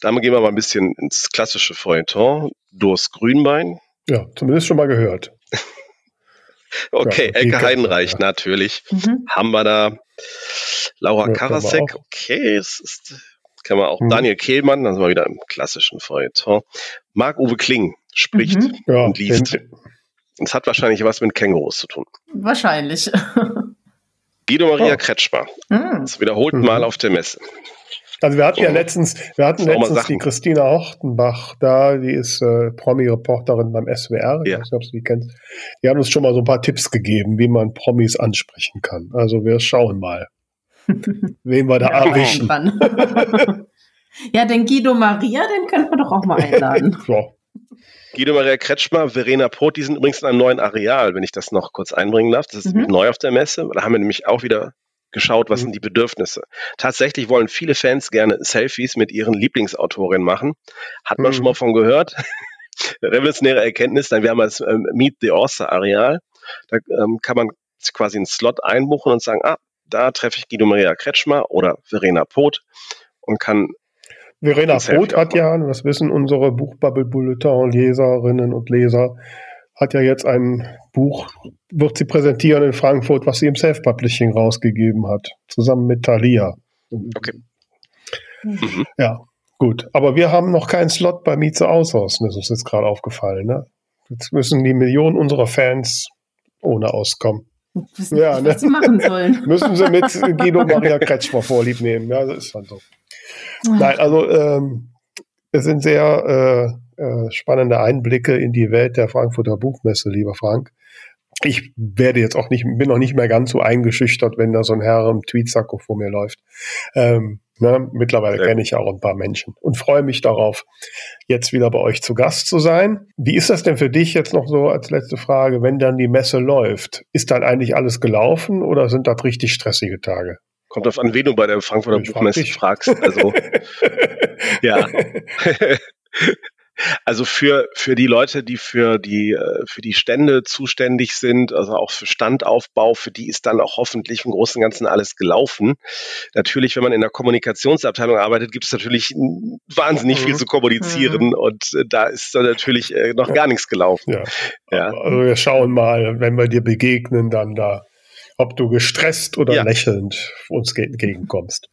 Damit gehen wir mal ein bisschen ins klassische Feuilleton. Durst Grünbein. Ja, zumindest schon mal gehört. (laughs) okay, ja, Elke Heidenreich ja. natürlich. Mhm. Haben wir da. Laura ja, Karasek, okay, es ist, kennen wir auch. Mhm. Daniel Kehlmann, dann sind wir wieder im klassischen Feuilleton. Marc-Uwe Kling spricht mhm. und liest. Es hat wahrscheinlich was mit Kängurus zu tun. Wahrscheinlich. (laughs) Guido Maria oh. Kretschmer. Mhm. Das wiederholt mhm. mal auf der Messe. Also wir hatten ja letztens, wir hatten letztens die Christina Hortenbach da, die ist äh, Promi-Reporterin beim SWR. Ich ja. weiß nicht, ob du die kennst. Die haben uns schon mal so ein paar Tipps gegeben, wie man Promis ansprechen kann. Also wir schauen mal, (laughs) wen wir da ja, erwischen. (laughs) ja, den Guido Maria, den könnten wir doch auch mal einladen. (laughs) so. Guido Maria Kretschmer, Verena Poth, die sind übrigens in einem neuen Areal, wenn ich das noch kurz einbringen darf. Das ist mhm. neu auf der Messe. Da haben wir nämlich auch wieder geschaut, was mhm. sind die Bedürfnisse. Tatsächlich wollen viele Fans gerne Selfies mit ihren Lieblingsautorinnen machen. Hat man mhm. schon mal von gehört? (laughs) Revolutionäre Erkenntnis, dann wir haben das ähm, Meet the Author Areal. Da ähm, kann man quasi einen Slot einbuchen und sagen, ah, da treffe ich Guido Maria Kretschmer oder Verena Poth und kann Verena Poth hat ja, das wissen unsere Buchbubble-Bulletin-Leserinnen und Leser, hat ja jetzt ein Buch, wird sie präsentieren in Frankfurt, was sie im Self-Publishing rausgegeben hat, zusammen mit Thalia. Okay. Mhm. Ja, gut. Aber wir haben noch keinen Slot bei Mieze Aushaus, das ist uns jetzt gerade aufgefallen. Ne? Jetzt müssen die Millionen unserer Fans ohne auskommen. Wissen ja, nicht, ne? was sie machen sollen. (laughs) müssen sie mit Guido Maria Kretschmer vorlieb nehmen. Ja, das ist dann so. Nein, also ähm, es sind sehr äh, äh, spannende Einblicke in die Welt der Frankfurter Buchmesse, lieber Frank. Ich werde jetzt auch nicht, bin noch nicht mehr ganz so eingeschüchtert, wenn da so ein Herr im Tweetsacko vor mir läuft. Ähm, ne, mittlerweile kenne ich auch ein paar Menschen und freue mich darauf, jetzt wieder bei euch zu Gast zu sein. Wie ist das denn für dich jetzt noch so als letzte Frage, wenn dann die Messe läuft? Ist dann eigentlich alles gelaufen oder sind das richtig stressige Tage? Kommt auf an, wen du bei der Frankfurter Buchmesse frag fragst. Also, (laughs) ja. (laughs) Also für, für die Leute, die für die, äh, für die Stände zuständig sind, also auch für Standaufbau, für die ist dann auch hoffentlich im Großen und Ganzen alles gelaufen. Natürlich, wenn man in der Kommunikationsabteilung arbeitet, gibt es natürlich wahnsinnig viel mhm. zu kommunizieren mhm. und äh, da ist dann natürlich äh, noch gar nichts gelaufen. Ja. ja. Also wir schauen mal, wenn wir dir begegnen, dann da ob du gestresst oder ja. lächelnd uns entgegenkommst.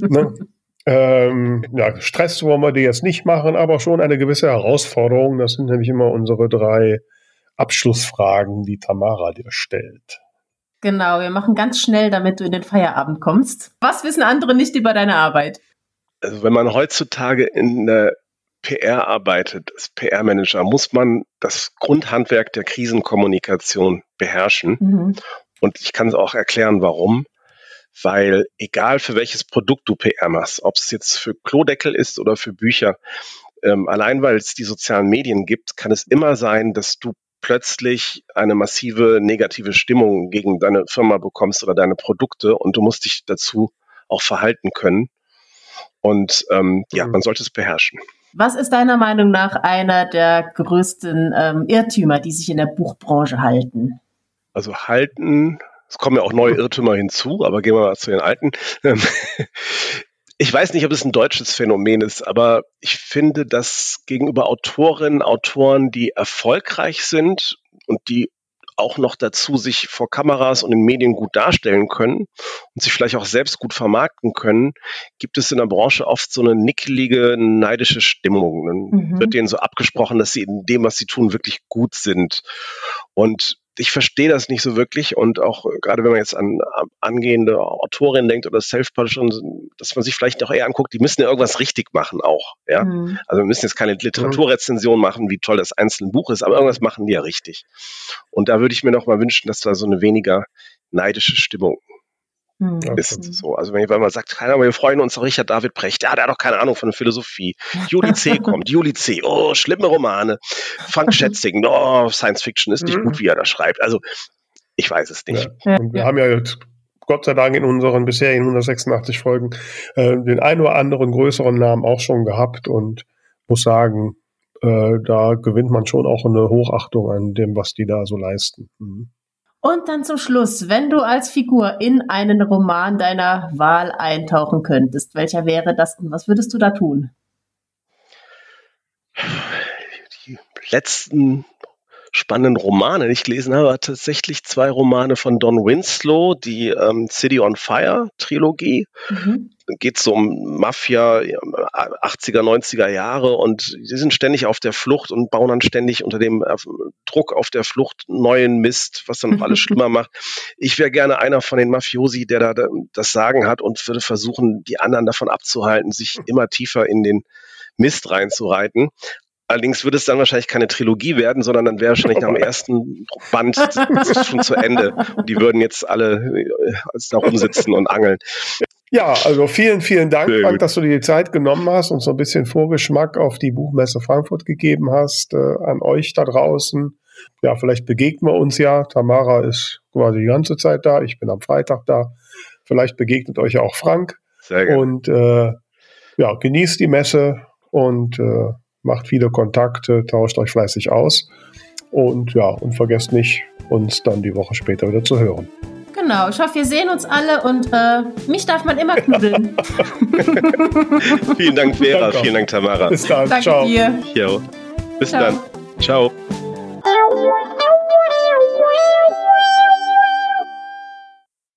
ne? (laughs) Ähm, ja, Stress wollen wir dir jetzt nicht machen, aber schon eine gewisse Herausforderung. Das sind nämlich immer unsere drei Abschlussfragen, die Tamara dir stellt. Genau, wir machen ganz schnell, damit du in den Feierabend kommst. Was wissen andere nicht über deine Arbeit? Also wenn man heutzutage in der PR arbeitet, als PR-Manager, muss man das Grundhandwerk der Krisenkommunikation beherrschen. Mhm. Und ich kann es auch erklären, warum weil egal für welches Produkt du PR machst, ob es jetzt für Klodeckel ist oder für Bücher, ähm, allein weil es die sozialen Medien gibt, kann es immer sein, dass du plötzlich eine massive negative Stimmung gegen deine Firma bekommst oder deine Produkte und du musst dich dazu auch verhalten können. Und ähm, ja, mhm. man sollte es beherrschen. Was ist deiner Meinung nach einer der größten ähm, Irrtümer, die sich in der Buchbranche halten? Also halten Es kommen ja auch neue Irrtümer hinzu, aber gehen wir mal zu den alten. (laughs) Ich weiß nicht, ob es ein deutsches Phänomen ist, aber ich finde, dass gegenüber Autorinnen, Autoren, die erfolgreich sind und die auch noch dazu sich vor Kameras und in Medien gut darstellen können und sich vielleicht auch selbst gut vermarkten können, gibt es in der Branche oft so eine nickelige, neidische Stimmung. Dann mhm. wird denen so abgesprochen, dass sie in dem, was sie tun, wirklich gut sind. Und ich verstehe das nicht so wirklich und auch äh, gerade wenn man jetzt an, an angehende Autorinnen denkt oder Self-Publisherinnen, dass man sich vielleicht auch eher anguckt, die müssen ja irgendwas richtig machen auch, ja. Mhm. Also wir müssen jetzt keine Literaturrezension machen, wie toll das einzelne Buch ist, aber irgendwas machen die ja richtig. Und da würde ich mir noch mal wünschen, dass da so eine weniger neidische Stimmung hm. ist so. Also wenn, wenn man sagt, keiner, wir freuen uns auf Richard David Brecht, ja, der hat doch keine Ahnung von der Philosophie. Juli C. (laughs) kommt, Juli C. Oh, schlimme Romane. Frank (laughs) Schätzing, oh, Science Fiction ist nicht mhm. gut, wie er das schreibt. Also ich weiß es nicht. Ja. Und wir haben ja jetzt Gott sei Dank in unseren bisherigen 186 Folgen äh, den ein oder anderen größeren Namen auch schon gehabt und muss sagen, äh, da gewinnt man schon auch eine Hochachtung an dem, was die da so leisten. Mhm. Und dann zum Schluss, wenn du als Figur in einen Roman deiner Wahl eintauchen könntest, welcher wäre das und was würdest du da tun? Die letzten spannenden Romane, die ich gelesen habe, tatsächlich zwei Romane von Don Winslow, die ähm, City on Fire Trilogie. Mhm. Geht so um Mafia 80er, 90er Jahre und sie sind ständig auf der Flucht und bauen dann ständig unter dem äh, Druck auf der Flucht neuen Mist, was dann noch alles (laughs) schlimmer macht. Ich wäre gerne einer von den Mafiosi, der da das Sagen hat und würde versuchen, die anderen davon abzuhalten, sich immer tiefer in den Mist reinzureiten. Allerdings würde es dann wahrscheinlich keine Trilogie werden, sondern dann wäre wahrscheinlich nach dem (laughs) ersten Band schon zu Ende. Und die würden jetzt alle äh, da rumsitzen und angeln. Ja, also vielen, vielen Dank, Frank, dass du dir die Zeit genommen hast und so ein bisschen Vorgeschmack auf die Buchmesse Frankfurt gegeben hast, äh, an euch da draußen. Ja, vielleicht begegnen wir uns ja. Tamara ist quasi die ganze Zeit da. Ich bin am Freitag da. Vielleicht begegnet euch ja auch Frank. Sehr gerne. Und äh, ja, genießt die Messe und äh, macht viele Kontakte, tauscht euch fleißig aus und ja, und vergesst nicht, uns dann die Woche später wieder zu hören. Genau, ich hoffe, wir sehen uns alle und äh, mich darf man immer knuddeln. (laughs) vielen Dank, Vera, Danke. vielen Dank, Tamara. Bis dann, Danke ciao. Dir. Jo. Bis ciao. dann. Ciao.